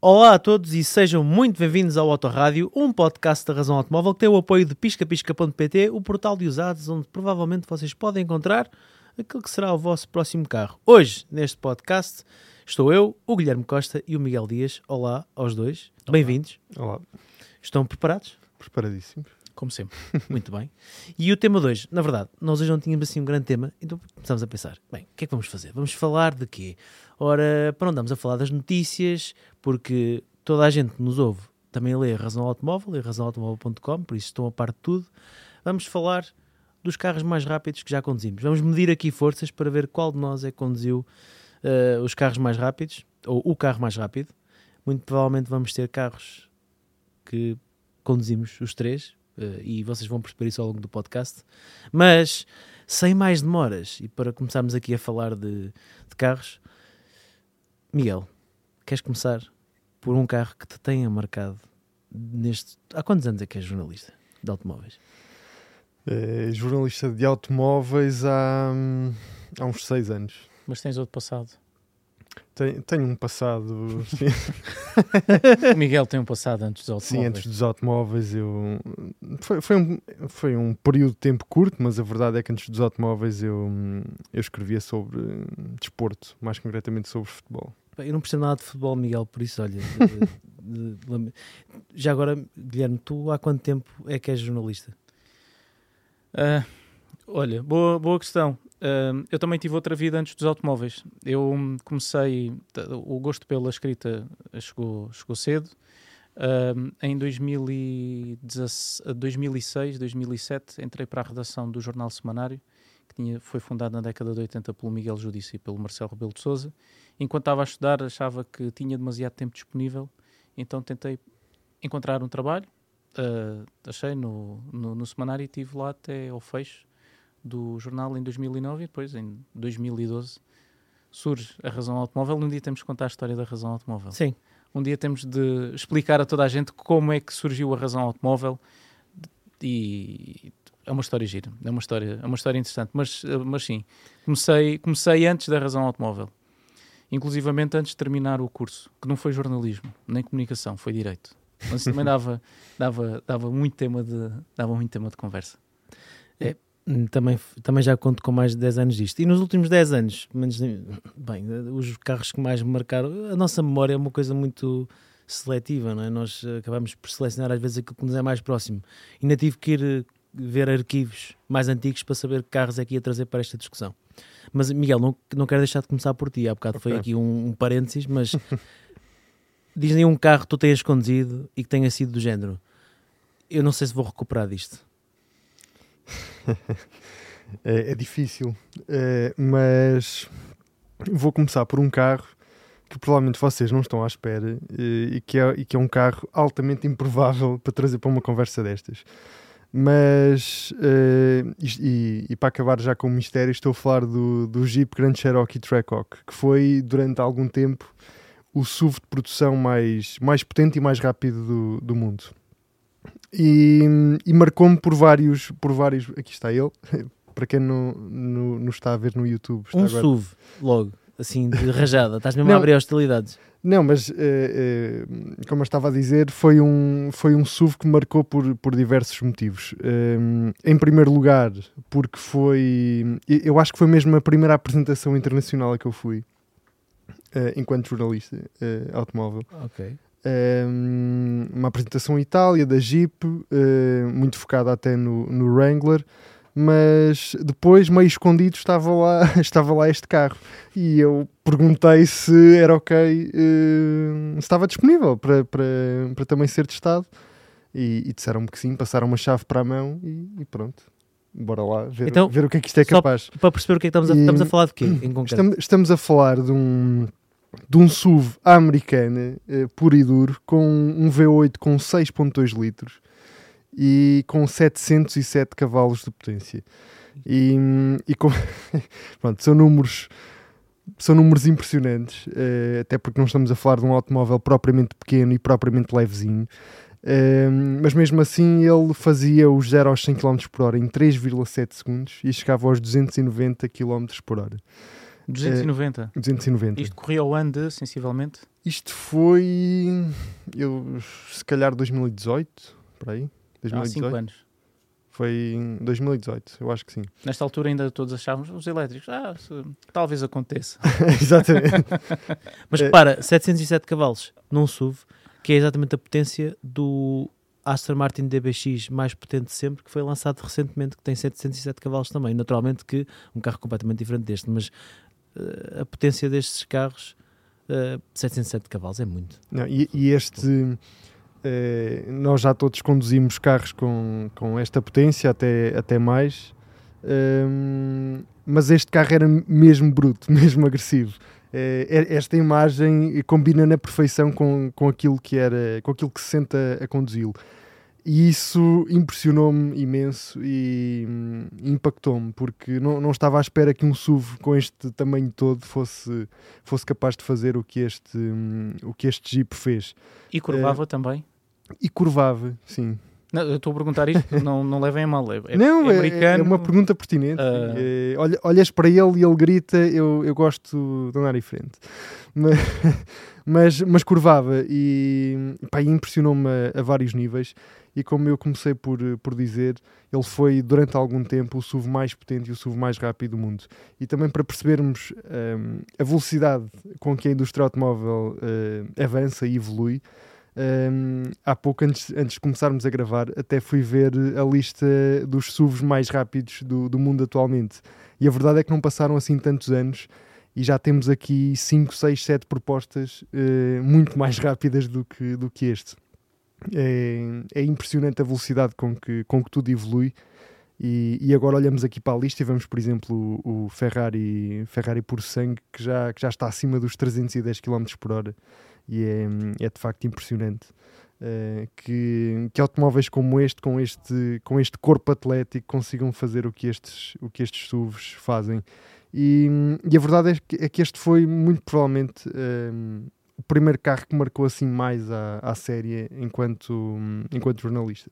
Olá a todos e sejam muito bem-vindos ao Autorádio, um podcast da Razão Automóvel que tem o apoio de piscapisca.pt, o portal de usados onde provavelmente vocês podem encontrar aquele que será o vosso próximo carro. Hoje, neste podcast, estou eu, o Guilherme Costa e o Miguel Dias. Olá aos dois, bem-vindos. Olá, Estão preparados? preparadíssimos. Como sempre. Muito bem. E o tema de hoje, na verdade, nós hoje não tínhamos assim um grande tema, então começámos a pensar, bem, o que é que vamos fazer? Vamos falar de quê? Ora, para andamos a falar das notícias, porque toda a gente que nos ouve também lê a Razão Automóvel, e razãoautomóvel.com, por isso estão a par de tudo. Vamos falar dos carros mais rápidos que já conduzimos. Vamos medir aqui forças para ver qual de nós é que conduziu eh, os carros mais rápidos, ou o carro mais rápido. Muito provavelmente vamos ter carros que conduzimos os três, e vocês vão perceber isso ao longo do podcast. Mas, sem mais demoras, e para começarmos aqui a falar de, de carros, Miguel, queres começar por um carro que te tenha marcado neste. Há quantos anos é que és jornalista de automóveis? Eh, jornalista de automóveis há, hum, há uns seis anos. Mas tens outro passado. Tenho, tenho um passado, sim, O Miguel tem um passado antes dos sim, automóveis. antes dos automóveis. Eu, foi, foi, um, foi um período de tempo curto, mas a verdade é que antes dos automóveis eu, eu escrevia sobre desporto, mais concretamente sobre futebol. Eu não percebo nada de futebol, Miguel, por isso, olha. de- de- lame- Já agora, Guilherme, tu há quanto tempo é que és jornalista? Ah, olha, boa, boa questão. Ah, eu também tive outra vida antes dos automóveis. Eu comecei, o gosto pela escrita chegou, chegou cedo. Ah, em 2016, 2006, 2007, entrei para a redação do Jornal Semanário, que tinha, foi fundado na década de 80 pelo Miguel Judice e pelo Marcelo Rebelo de Souza. Enquanto estava a estudar, achava que tinha demasiado tempo disponível, então tentei encontrar um trabalho. Ah, achei no, no, no semanário e estive lá até ao fecho do jornal em 2009 e depois em 2012 surge a razão automóvel. Um dia temos que contar a história da razão automóvel. Sim. Um dia temos de explicar a toda a gente como é que surgiu a razão automóvel e é uma história gira, é uma história, é uma história interessante, mas, eh, mas sim, comecei, comecei antes da razão automóvel. Inclusivamente antes de terminar o curso, que não foi jornalismo, nem comunicação, foi direito. Mas também dava, dava, dava muito tema de, dava muito tema de conversa. Hum, Também, também já conto com mais de 10 anos disto. E nos últimos 10 anos, menos, bem, os carros que mais me marcaram, a nossa memória é uma coisa muito seletiva, não é? Nós acabamos por selecionar às vezes aquilo que nos é mais próximo. Ainda tive que ir eh, ver arquivos mais antigos para saber que carros é que ia trazer para esta discussão. Mas, Miguel, não, não quero deixar de começar por ti. Há bocado foi Ok. aqui um, um parênteses, mas diz-me um carro que tu tenhas conduzido e que tenha sido do género. Eu não sei se vou recuperar disto. É, é difícil, eh, mas vou começar por um carro que provavelmente vocês não estão à espera e, que é, e que é um carro altamente improvável para trazer para uma conversa destas. Mas, isto- e, e para acabar já com o mistério, estou a falar do, do Jeep Grand Cherokee Trackhawk, que foi durante algum tempo o SUV de produção mais, mais potente e mais rápido do, do mundo. E, e marcou-me por vários, por vários. Aqui está ele, para quem não, não, não está a ver no YouTube. Está Um agora- SUV, logo, assim, de rajada. Estás mesmo a Não. abrir hostilidades. Não, mas eh, eh, como eu estava a dizer, foi um, foi um SUV que marcou por, por diversos motivos. Eh, em primeiro lugar, porque foi. Eu acho que foi mesmo a primeira apresentação internacional a que eu fui, eh, enquanto jornalista automóvel. Ok. Um, uma apresentação em Itália da Jeep, uh, muito focada até no, no Wrangler, mas depois, meio escondido, estava lá, estava lá este carro e eu perguntei se era ok, uh, se estava disponível para, para, para também ser testado e, e disseram-me que sim, passaram uma chave para a mão e, e pronto. Bora lá ver, Então, ver o que é que isto é capaz. Para perceber o que é que estamos a, E- estamos a falar de quê, em concreto? Estamos, estamos a falar de um, de um SUV à americana, eh, puro e duro, com um V8 com 6.2 litros e com 707 cavalos de potência. E, e com, pronto, são números são números impressionantes, eh, até porque não estamos a falar de um automóvel propriamente pequeno e propriamente levezinho. Eh, mas mesmo assim ele fazia os 0 aos 100 km por hora em 3,7 segundos e chegava aos 290 km por hora. 290. 290. Isto corria ao ano de, sensivelmente? Isto foi, eu, se calhar 2018, por aí. Há 5 2018. anos. Foi em 2018, eu acho que sim. Nesta altura ainda todos achávamos os elétricos, ah, se- talvez aconteça. Exatamente. Mas É. repara, 707 cavalos num SUV, que é exatamente a potência do Aston Martin DBX mais potente de sempre, que foi lançado recentemente, que tem 707 cavalos também. Naturalmente que um carro completamente diferente deste, mas eh, a potência destes carros, eh, 707 cavalos, é muito. Não, e, e este, eh, nós já todos conduzimos carros com, com esta potência, até, até mais, mas este carro era mesmo bruto, mesmo agressivo. Eh, esta imagem combina na perfeição com, com, aquilo que era, com aquilo que se sente a, a conduzi-lo. E isso impressionou-me imenso e hum, impactou-me, porque não, não estava à espera que um SUV com este tamanho todo fosse, fosse capaz de fazer o que este, hum, o que este Jeep fez. E curvava também. E curvava, sim. Não, eu estou a perguntar isto, não, não levem a mal. É, é- não, é é, uma pergunta pertinente. Ah. É, olha- olhas para ele e ele grita, eu, eu gosto de andar em frente. Mas, mas, mas curvava e pá, e impressionou-me a, a vários níveis. E como eu comecei por, por dizer, ele foi durante algum tempo o SUV mais potente e o SUV mais rápido do mundo. E também para percebermos hum, a velocidade com que a indústria automóvel hum, avança e evolui, hum, há pouco, antes, antes de começarmos a gravar, até fui ver a lista dos SUVs mais rápidos do, do mundo atualmente. E a verdade é que não passaram assim tantos anos e já temos aqui 5, 6, 7 propostas eh, muito mais rápidas do que, do que este. É, é impressionante a velocidade com que, com que tudo evolui. E, e agora olhamos aqui para a lista e vemos, por exemplo, o, o Ferrari, Ferrari por sangue, que já, que já está acima dos 310 km por hora. E é, é de facto impressionante. eh, que, que automóveis como este, com este, com este corpo atlético, consigam fazer o que estes, o que estes SUVs fazem. E, e a verdade é que, é que este foi muito provavelmente ehm, o primeiro carro que marcou assim mais a, a série enquanto, enquanto jornalista.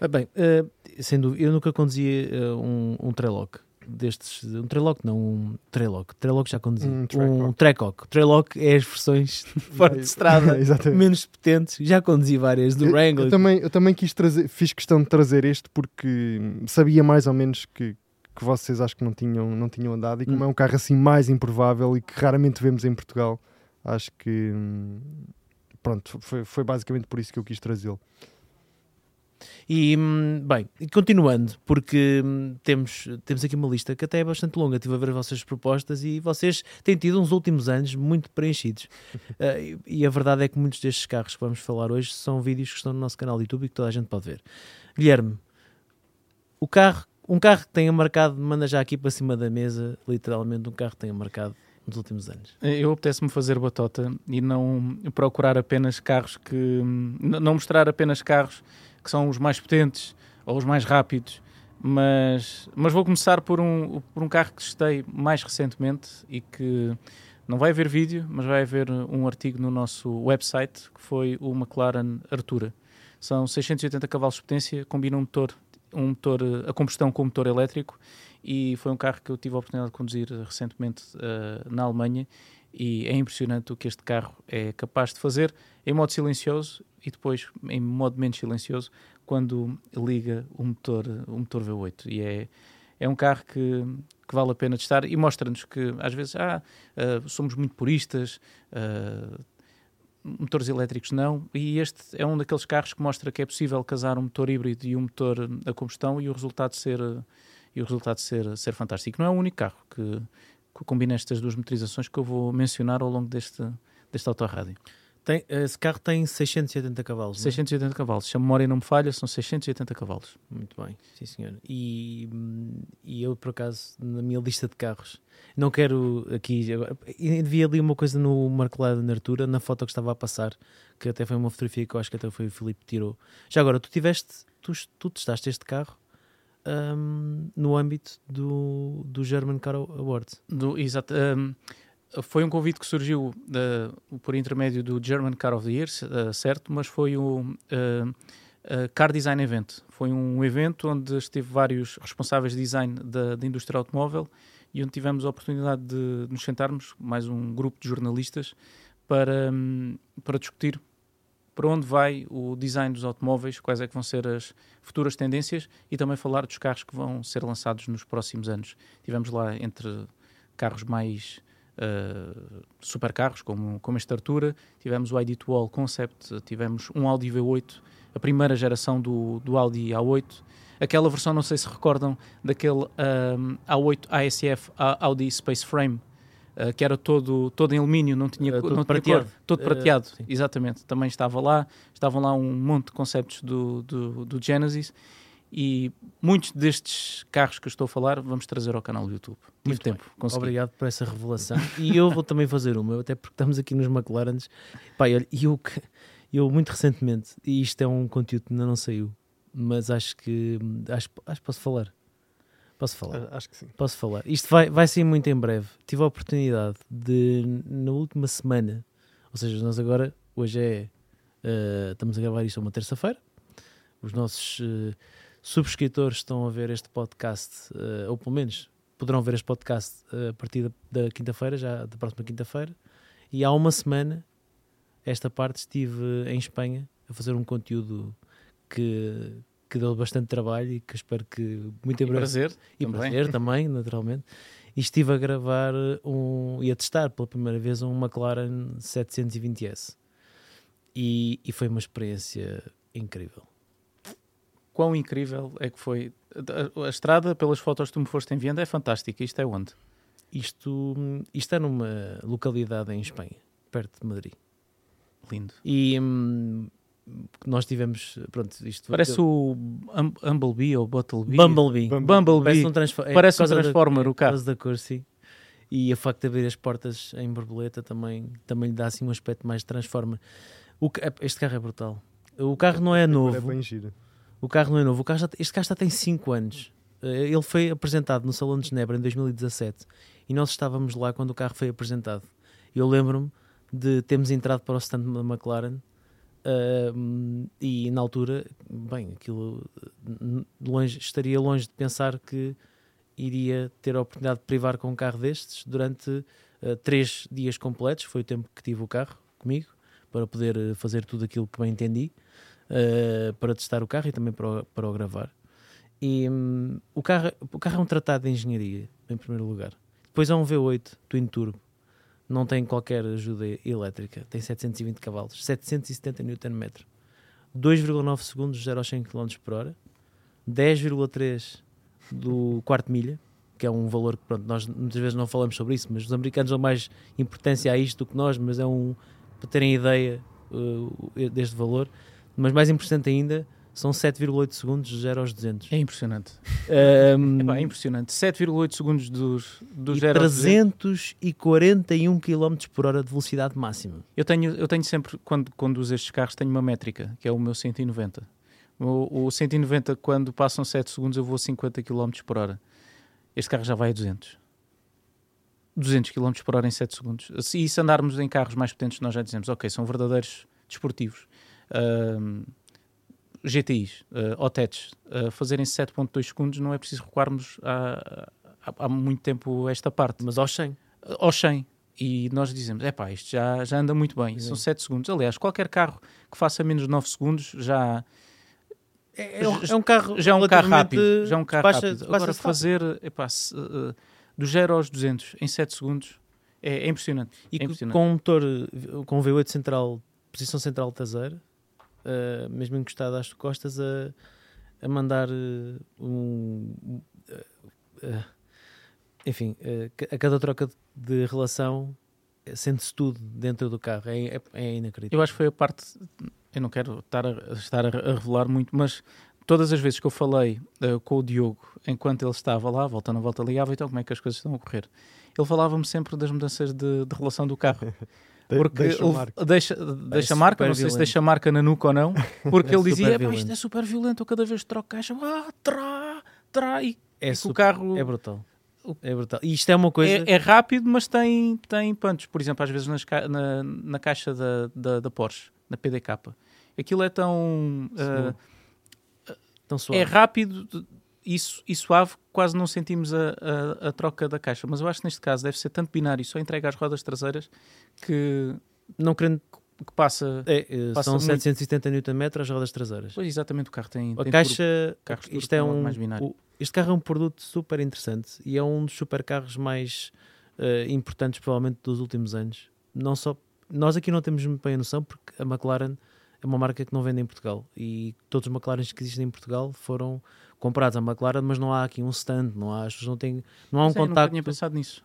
Ah, bem, eh, sem dúvida, eu nunca conduzia eh, um, um Treloc destes, um Treloc não, um Treloc, Treloc já conduzia, Um um. Trecock, Treloc é as versões fora de estrada menos potentes, já conduzi várias do Eu, Wrangler, eu também, eu também quis trazer, fiz questão de trazer este porque sabia mais ou menos que, que vocês acho que não tinham, não tinham andado e como Hum. é um carro assim mais improvável e que raramente vemos em Portugal, acho que hum, pronto, foi, foi basicamente por isso que eu quis trazê-lo. E, hum, bem, continuando, porque hum, temos, temos aqui uma lista que até é bastante longa. Estive a ver as vossas propostas e vocês têm tido uns últimos anos muito preenchidos. Ah, e, a verdade é que muitos destes carros que vamos falar hoje são vídeos que estão no nosso canal de YouTube e que toda a gente pode ver. Guilherme, o carro, um carro que tenha marcado, manda já aqui para cima da mesa, literalmente, um carro que tenha marcado nos últimos anos. Eu apetece-me fazer batota e não procurar apenas carros que. n- Não mostrar apenas carros que são os mais potentes ou os mais rápidos, mas, mas vou começar por um, por um carro que testei mais recentemente e que não vai haver vídeo, mas vai haver um artigo no nosso website que foi o McLaren Artura. São 680 cavalos de potência, combina um motor, um motor eh, a combustão com motor elétrico e foi um carro que eu tive a oportunidade de conduzir recentemente eh, na Alemanha. E é impressionante o que este carro é capaz de fazer em modo silencioso e depois em modo menos silencioso quando liga o motor, o motor V8 e é, é um carro que, que vale a pena testar e mostra-nos que às vezes ah, eh, somos muito puristas eh, motores elétricos não, e este é um daqueles carros que mostra que é possível casar um motor híbrido e um motor a combustão e o resultado ser e o resultado ser, ser fantástico. Não é o único carro que, que combina estas duas motorizações que eu vou mencionar ao longo deste, deste autorrádio. Tem, esse carro tem 680 cavalos. não é? 680 cavalos. Se a memória não me falha, são 680 cavalos. Muito bem, sim senhor. E, hum, e eu, por acaso, na minha lista de carros, não quero aqui. Vi ali uma coisa no McLaren Artura, na foto que estava a passar, que até foi uma fotografia que eu acho que até foi o Filipe que tirou. Já agora, tu tiveste, tu, tu testaste este carro hum, no âmbito do, do German Car Awards. Do, exato. um, foi um convite que surgiu uh, por intermédio do German Car of the Year, uh, certo, mas foi o uh, uh, Car Design Event. Foi um evento onde esteve vários responsáveis de design da, da indústria automóvel e onde tivemos a oportunidade de nos sentarmos, mais um grupo de jornalistas, para, hum, para discutir para onde vai o design dos automóveis, quais é que vão ser as futuras tendências e também falar dos carros que vão ser lançados nos próximos anos. Tivemos lá entre carros mais uh, supercarros, como, como este Artura, tivemos o ID2All Concept, tivemos um Audi V8, a primeira geração do, do Audi A8, aquela versão, não sei se recordam, daquele um, A8 ASF Audi Space Frame, uh, que era todo, todo em alumínio, não tinha, Uh, todo não tinha prateado. cor, todo Uh, prateado, sim. exatamente. Também estava lá, estavam lá um monte de conceitos do, do, do Genesis e muitos destes carros que eu estou a falar vamos trazer ao canal do YouTube. Tive Muito tempo. Obrigado por essa revelação. E eu vou também fazer uma, até porque estamos aqui nos McLarens. Pai, olha, e eu, que- eu muito recentemente, e isto é um conteúdo que ainda não saiu, mas acho que acho, acho que posso falar. Posso falar. Ah, Acho que sim. Posso falar. Isto vai, vai sair muito em breve. Tive a oportunidade de, na última semana, ou seja, nós agora, hoje é. eh, estamos a gravar isto uma terça-feira. Os nossos eh, subscritores estão a ver este podcast, eh, ou pelo menos poderão ver este podcast a partir da, da quinta-feira, já da próxima quinta-feira. E há uma semana, esta parte, estive em Espanha a fazer um conteúdo que, que deu bastante trabalho e que espero que muito em E breve prazer. e também. prazer também, naturalmente. E estive a gravar um e a testar pela primeira vez um McLaren 720S. E, e foi uma experiência incrível. Quão incrível é que foi. A, a estrada, pelas fotos que tu me foste enviando, é fantástica. Isto é onde? Isto, isto é numa localidade em Espanha, perto de Madrid. Lindo. E hum, nós tivemos, pronto, isto Parece o Hum- Humblebee ou Bottlebee. Bumblebee. Bumblebee. Parece um, transfo é Parece um da- Transformer, é o por carro. causa da cor, sim. E o facto de abrir as portas em borboleta também, também lhe dá assim um aspecto mais Transformer. O ca- este carro é brutal. O carro não é É novo. bem giro. O carro não é novo. O carro já, este carro já tem 5 anos. Eh, Ele foi apresentado no Salão de Genebra em 2017 e nós estávamos lá quando o carro foi apresentado. Eu lembro-me de termos entrado para o stand da McLaren ahm, e na altura, bem, aquilo longe, estaria longe de pensar que iria ter a oportunidade de privar com um carro destes durante ah, três dias completos. Foi o tempo que tive o carro comigo para poder eh, fazer tudo aquilo que bem entendi uh, para testar o carro e também para o, para o gravar. E hum, o, carro, o carro é um tratado de engenharia, em primeiro lugar. Depois é um V8 Twin Turbo, não tem qualquer ajuda elétrica, tem 720 cavalos, 770 Nm, 2,9 segundos de 0 a 100 km por hora, 10,3 do quarto milha, que é um valor que pronto, nós muitas vezes não falamos sobre isso, mas os americanos dão mais importância a isto do que nós, mas é um para terem ideia uh, deste valor. Mas mais importante ainda, são 7,8 segundos de 0 aos 200. É impressionante. Um, Epá, é impressionante. 7,8 segundos dos, do e 0 aos 200. 341 km por hora de velocidade máxima. Eu tenho, eu tenho sempre, quando conduzo estes carros, tenho uma métrica, que é o meu 190. O, o 190, quando passam 7 segundos, eu vou a 50 km por hora. Este carro já vai a 200. 200 km por hora em 7 segundos. Se, se andarmos em carros mais potentes, nós já dizemos, ok, são verdadeiros desportivos. Ahm, GTIs, uh, OTETs, uh, fazerem 7.2 segundos, não é preciso recuarmos há, há, há muito tempo esta parte Mas aos 100. aos 100. E nós dizemos, é pá, isto já, já anda muito bem, são Sim. 7 segundos. Aliás, qualquer carro que faça menos de 9 segundos já, É, é um, é um carro já é um carro rápido. Já é um carro baixa- rápido. Agora, fazer epá, se, uh, do 0 aos 200 em 7 segundos é, é impressionante. E é impressionante. com um motor com V8 central, posição central traseira, uh, mesmo encostado às costas, a, a mandar uh, um. uh, enfim, a cada troca de, relação sente-se tudo dentro do carro. É, é, é inacreditável. Eu acho que foi a parte. Eu não quero estar a, estar a revelar muito, mas todas as vezes que eu falei uh, com o Diogo, enquanto ele estava lá, volta na volta, ligava, então como é que as coisas estão a correr? Ele falava-me sempre das mudanças de, de relação do carro. Porque deixa ele marca. deixa, deixa super marca, não sei se violento. deixa marca na nuca ou não, porque É ele dizia: super "Epá, isto é super violento, eu cada vez troco caixa, ah, trá, trá, e, É que o super- carro É brutal. É brutal. E isto é uma coisa. é, é rápido, mas tem, tem punch. Por exemplo, às vezes nas na, na caixa da, da, da Porsche, na PDK, aquilo é tão. ah, tão suave. é rápido e, e suave, quase não sentimos a, a, a, troca da caixa. Mas eu acho que neste caso deve ser tanto binário, só entrega as rodas traseiras, que não querendo que passa, é, é passa são muito... 770 Nm as rodas traseiras. Pois exatamente, o carro tem. A tem caixa, carros isto é um, mais binário. O, este carro é um produto super interessante e é um dos supercarros mais uh, importantes, provavelmente, dos últimos anos. Não só nós aqui não temos muito bem a noção porque a McLaren é uma marca que não vende em Portugal e todos os McLarens que existem em Portugal foram comprados a McLaren, mas não há aqui um stand, não há, não, tem, não há um Sei, contacto.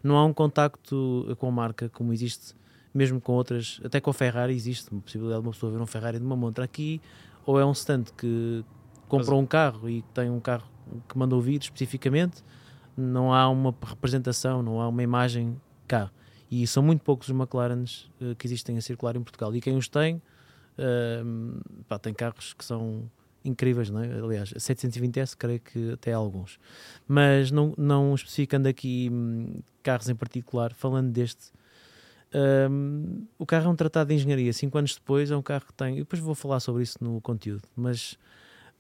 Não há um contacto com a marca como existe mesmo com outras, até com a Ferrari existe uma possibilidade de uma pessoa ver um Ferrari de uma montra aqui, ou é um stand que comprou um carro e tem um carro que mandou vir especificamente, não há uma representação, não há uma imagem cá. E são muito poucos os McLarens uh, que existem a circular em Portugal. E quem os tem, uh, pá, tem carros que são incríveis, não é? Aliás, 720S, creio que até alguns. Mas não, não especificando aqui hum, carros em particular, falando deste, um, o carro é um tratado de engenharia. Cinco anos depois é um carro que tem. Depois vou falar sobre isso no conteúdo, mas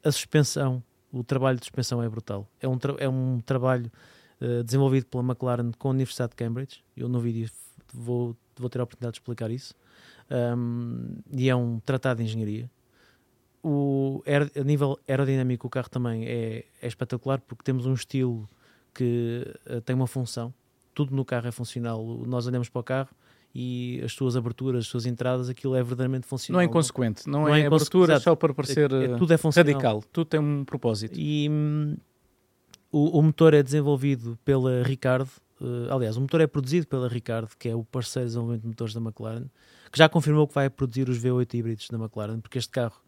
a suspensão, o trabalho de suspensão é brutal. É um, é um trabalho uh, desenvolvido pela McLaren com a Universidade de Cambridge. Eu no vídeo vou, vou ter a oportunidade de explicar isso. Um, e é um tratado de engenharia. O, a nível aerodinâmico, o carro também é, é espetacular porque temos um estilo que uh, tem uma função. Tudo no carro é funcional. Nós olhamos para o carro e as suas aberturas, as suas entradas, aquilo é verdadeiramente funcional. Não é inconsequente, não, não é, é abertura só para parecer é, é, tudo é radical, tudo tem um propósito. E hum, o, o, motor é desenvolvido pela Ricardo, uh, aliás, o motor é produzido pela Ricardo, que é o parceiro de desenvolvimento de motores da McLaren, que já confirmou que vai produzir os V8 híbridos da McLaren, porque este carro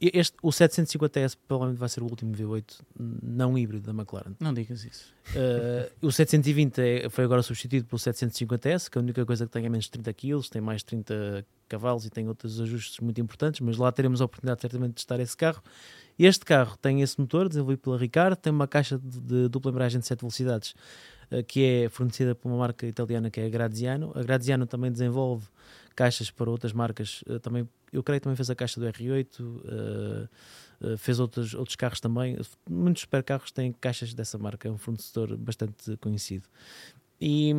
este, o 750S provavelmente vai ser o último V8 não híbrido da McLaren. Não digas isso. Uh, o 720 é, foi agora substituído pelo 750S, que a única coisa que tem é menos 30 kg, tem mais 30 cavalos e tem outros ajustes muito importantes, mas lá teremos a oportunidade certamente de testar esse carro. Este carro tem esse motor desenvolvido pela Ricardo, tem uma caixa de, de dupla embreagem de 7 velocidades que é fornecida por uma marca italiana que é a Graziano. A Graziano também desenvolve caixas para outras marcas, uh, também eu creio que também fez a caixa do R8, uh, uh, fez outros, outros carros também. Muitos supercarros têm caixas dessa marca, é um fornecedor bastante conhecido. E,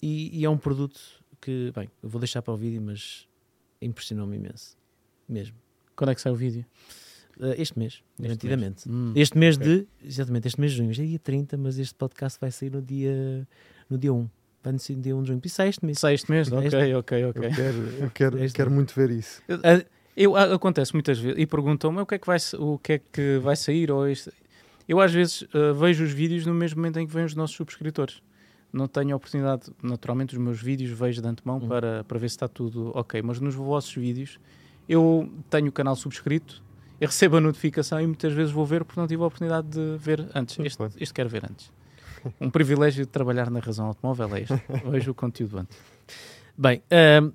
e, e, é um produto que, bem, eu vou deixar para o vídeo, mas impressionou-me imenso, mesmo. Quando é que sai o vídeo? Uh, este mês, garantidamente. Mês. Hum, este mês okay. de, exatamente, este mês de junho. Já é dia 30, mas este podcast vai sair no dia, no dia 1 vai no dia 1 de junho. Isso é este mês. Sai este mês? Ok, ok, ok. Eu quero, eu quero, eu quero muito ver isso. Eu, eu, acontece muitas vezes e perguntam-me o que é que vai, o que é que vai sair ou este. Eu às vezes uh, vejo os vídeos no mesmo momento em que vêm os nossos subscritores. Não tenho a oportunidade, naturalmente, os meus vídeos vejo de antemão uhum. para, para ver se está tudo ok. Mas nos vossos vídeos eu tenho o canal subscrito, eu recebo a notificação e muitas vezes vou ver porque não tive a oportunidade de ver antes. Este, este quero ver antes um privilégio de trabalhar na razão automóvel é este. Vejo o conteúdo antes. Bem, uh,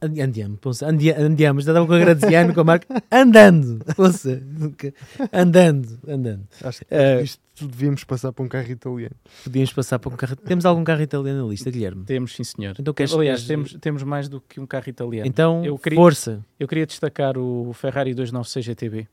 andando. Andiamos, andiamos, já estava com a Graziano, com a marca, andando, ouça, andando, andando. Acho que uh, isto devíamos passar para um carro italiano. Podíamos passar para um carro, temos algum carro italiano na lista, Guilherme? Temos, sim senhor. Então, queres, Aliás. Temos, temos mais do que um carro italiano. Então, eu queria, força. Eu queria destacar o Ferrari 296 GTB.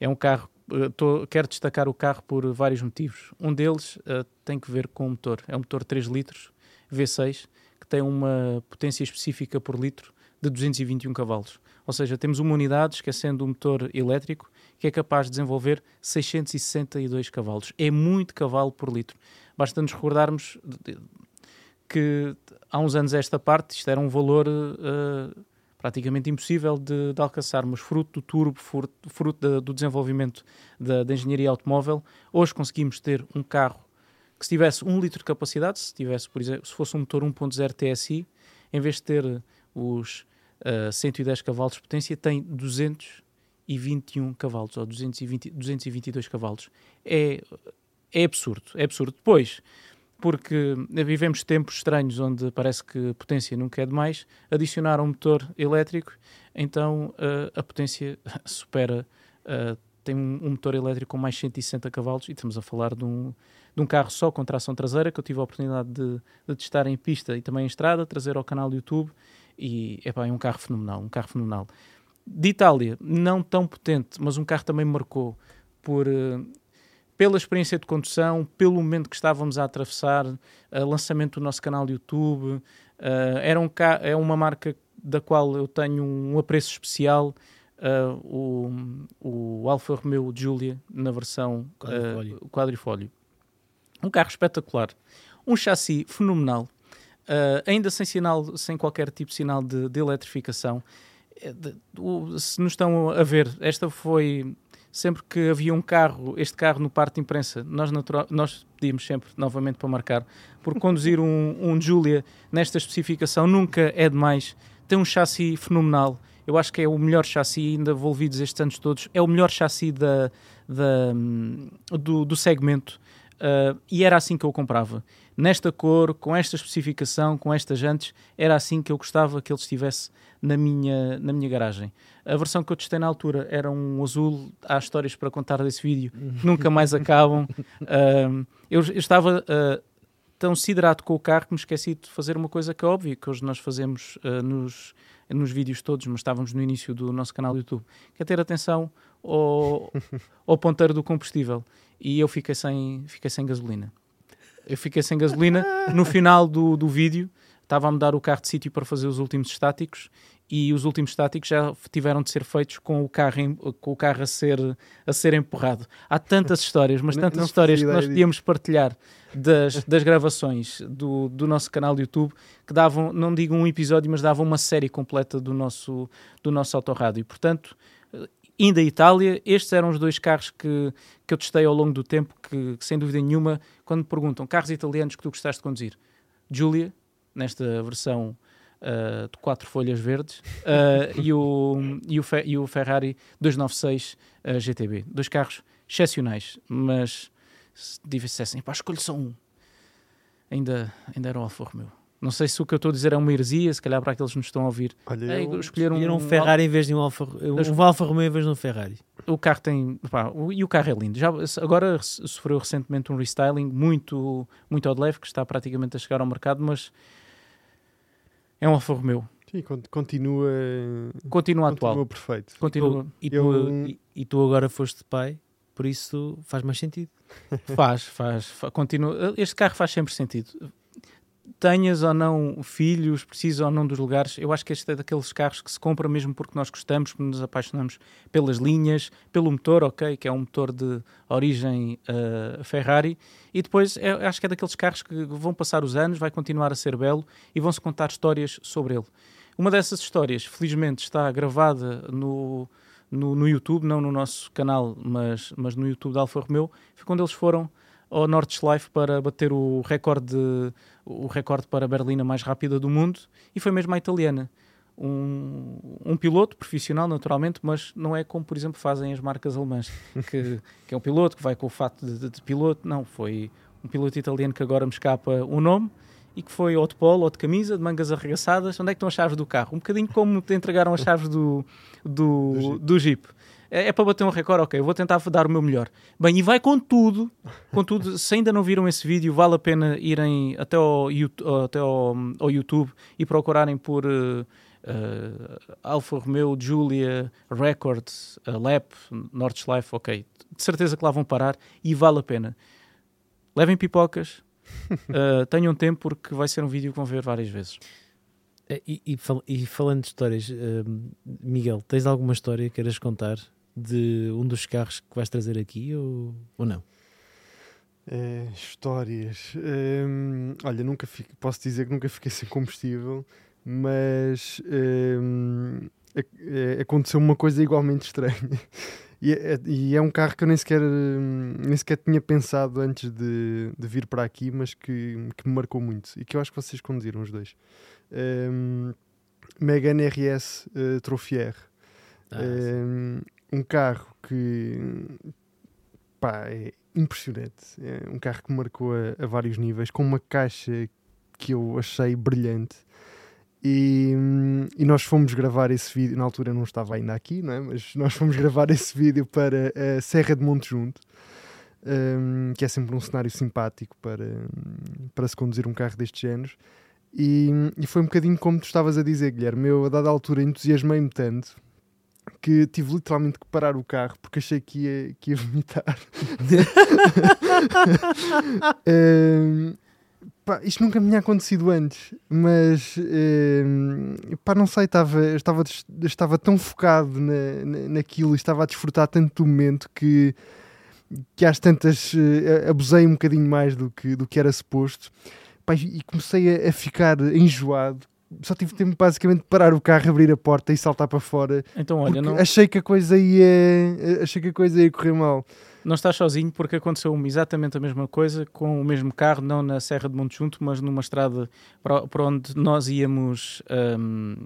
É um carro eh, tô, quero destacar o carro por vários motivos. Um deles uh, tem que ver com o motor. É um motor 3 litros, V6, que tem uma potência específica por litro de 221 cavalos. Ou seja, temos uma unidade, esquecendo o motor elétrico, que é capaz de desenvolver 662 cavalos. É muito cavalo por litro. Basta nos recordarmos que há uns anos esta parte, isto era um valor uh, praticamente impossível de, de alcançarmos, fruto do turbo, fruto, fruto do desenvolvimento da, da, engenharia automóvel. Hoje conseguimos ter um carro que se tivesse 1 litro de capacidade, se tivesse, por exemplo, se fosse um motor 1.0 TSI, em vez de ter os uh, eh, 110 cavalos de potência, tem 221 cavalos, ou 220, 222 cavalos. É, é absurdo, é absurdo. Depois, porque vivemos tempos estranhos onde parece que potência nunca é demais, adicionar um motor elétrico, então uh, a potência supera, uh, tem um, um, motor elétrico com mais 160 cavalos e estamos a falar de um, de um carro só com tração traseira que eu tive a oportunidade de, de testar em pista e também em estrada, trazer ao canal do YouTube e epá, é um carro fenomenal, um carro fenomenal. De Itália, não tão potente, mas um carro também marcou por... Uh, pela experiência de condução, pelo momento que estávamos a atravessar, uh, lançamento do nosso canal de YouTube. Uh, era um é uma marca da qual eu tenho um apreço especial. Uh, o, o Alfa Romeo Giulia na versão quadrifólio. Uh, quadrifólio. Um carro espetacular, um chassi fenomenal, uh, ainda sem sinal, sem qualquer tipo de sinal de, de eletrificação. É de, de, se nos estão a ver, esta foi sempre que havia um carro, este carro no parte de imprensa, nós, natural, nós pedimos sempre novamente para marcar, porque conduzir um, um Giulia nesta especificação nunca é demais. Tem um chassi fenomenal. Eu acho que é o melhor chassi, ainda envolvidos estes anos todos, é o melhor chassi da, da do, do segmento. Uh, e era assim que eu comprava. Nesta cor, com esta especificação, com estas jantes, era assim que eu gostava que ele estivesse na minha, na minha garagem. A versão que eu testei na altura era um azul. Há histórias para contar desse vídeo, nunca mais acabam. Uh, eu, eu, estava uh, tão siderado com o carro que me esqueci de fazer uma coisa que é óbvia, que hoje nós fazemos nos, nos vídeos todos, mas estávamos no início do nosso canal do YouTube, que é ter atenção ao, ao ponteiro do combustível e eu fiquei sem, fiquei sem gasolina. Eu fiquei sem gasolina. No final do, do vídeo, estava a mudar o carro de sítio para fazer os últimos estáticos e os últimos estáticos já tiveram de ser feitos com o carro, com o carro a, ser, a ser empurrado. Há tantas histórias, mas tantas não, não histórias que nós podíamos partilhar das, das gravações do, do nosso canal de YouTube que davam, não digo um episódio, mas davam uma série completa do nosso, do nosso autorrádio. E, portanto, Ainda Itália, estes eram os dois carros que, que eu testei ao longo do tempo, que, que, sem dúvida nenhuma, quando me perguntam carros italianos que tu gostaste de conduzir, Giulia, nesta versão uh, de quatro folhas verdes, uh, e, o, e, o e o Ferrari 296 uh, GTB. Dois carros excepcionais, mas dissessem, pá, escolho só um, ainda, ainda era o Alfa Romeo. Não sei se o que eu estou a dizer é uma heresia, se calhar para aqueles que nos estão a ouvir. Olha, é, eu... escolher um, um Ferrari em vez de um Alfa, um Alfa Romeo em vez de um Ferrari. O carro tem. Pá, o, e o carro é lindo. Já, agora sofreu recentemente um restyling muito, muito ao leve, que está praticamente a chegar ao mercado, mas é um Alfa Romeo. Sim, continua. Continua atual. Continua perfeito. Continua. E, tu, eu... e, e tu agora foste pai, por isso faz mais sentido. faz, faz, faz. Continua. Este carro faz sempre sentido tenhas ou não filhos, precisas ou não dos lugares, eu acho que este é daqueles carros que se compra mesmo porque nós gostamos, porque nos apaixonamos pelas linhas, pelo motor, ok, que é um motor de origem uh, Ferrari, e depois é, acho que é daqueles carros que vão passar os anos, vai continuar a ser belo e vão-se contar histórias sobre ele. Uma dessas histórias, felizmente, está gravada no, no, no YouTube, não no nosso canal, mas, mas no YouTube da Alfa Romeo, foi quando eles foram ao Nordschleife para bater o recorde, o recorde para a berlina mais rápida do mundo e foi mesmo a italiana. Um, um piloto profissional, naturalmente, mas não é como, por exemplo, fazem as marcas alemãs, que, que é um piloto que vai com o fato de, de, de, piloto. Não, foi um piloto italiano que agora me escapa o nome e que foi ou de polo ou de camisa, de mangas arregaçadas. Onde é que estão as chaves do carro? Um bocadinho como te entregaram as chaves do, do, do, Jeep. Do Jeep é, é para bater um recorde, ok, vou tentar dar o meu melhor. Bem, e vai com tudo, com tudo, se ainda não viram esse vídeo, vale a pena irem até ao, até ao, ao YouTube e procurarem por uh, uh, Alfa Romeo, Julia, Records, uh, Lap, Nordschleife, ok, de certeza que lá vão parar e vale a pena. Levem pipocas, uh, tenham tempo porque vai ser um vídeo que vão ver várias vezes. E, e, e falando de histórias, Miguel, tens alguma história que queiras contar de um dos carros que vais trazer aqui ou, ou não? É, histórias. Hum, olha, nunca fico, posso dizer que nunca fiquei sem combustível, mas hum, aconteceu uma coisa igualmente estranha. E é, e é, um carro que eu nem sequer, nem sequer tinha pensado antes de, de vir para aqui, mas que, que me marcou muito e que eu acho que vocês conduziram os dois. Um, Megane RS uh, Trophier. Ah, um, um carro que pá, é impressionante. É um carro que marcou a, a, vários níveis, com uma caixa que eu achei brilhante. E, e, nós fomos gravar esse vídeo, na altura não estava ainda aqui, não é? mas nós fomos gravar esse vídeo para a Serra de Monte Junto, um, que é sempre um cenário simpático para, para se conduzir um carro deste género. E, e foi um bocadinho como tu estavas a dizer, Guilherme. Eu, a dada altura, entusiasmei-me tanto que tive literalmente que parar o carro porque achei que ia, que ia vomitar. Ehm, pá, isto nunca me tinha acontecido antes, mas ehm, pá, não sei, estava, estava, estava tão focado na, na- naquilo e estava a desfrutar tanto do momento que, que às tantas eh, abusei um bocadinho mais do que, do que era suposto Pá, e comecei a, a ficar enjoado. Só tive tempo basicamente de parar o carro, abrir a porta e saltar para fora. Então, olha, não, achei que a coisa ia achei que a coisa ia correr mal. não estás sozinho porque aconteceu exatamente a mesma coisa com o mesmo carro, não na Serra de Monte Junto, mas numa estrada para, onde nós íamos ahm,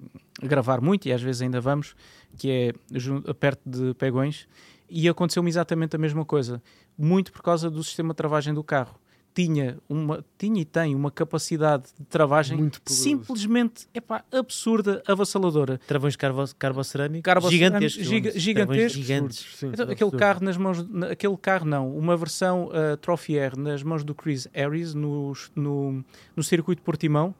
gravar muito e às vezes ainda vamos, que é perto de Pegões, e aconteceu-me exatamente a mesma coisa, muito por causa do sistema de travagem do carro. Tinha, uma, tinha e tem uma capacidade de travagem simplesmente epá, absurda, avassaladora. Travões carbo, carbocerâmicos Carbocerâmico, gigantescos. giga- gigantescos. gigantes. Sim. Então, aquele carro nas mãos, na- aquele carro não, uma versão uh, Trophy R nas mãos do Chris Harris no, no, no circuito de Portimão,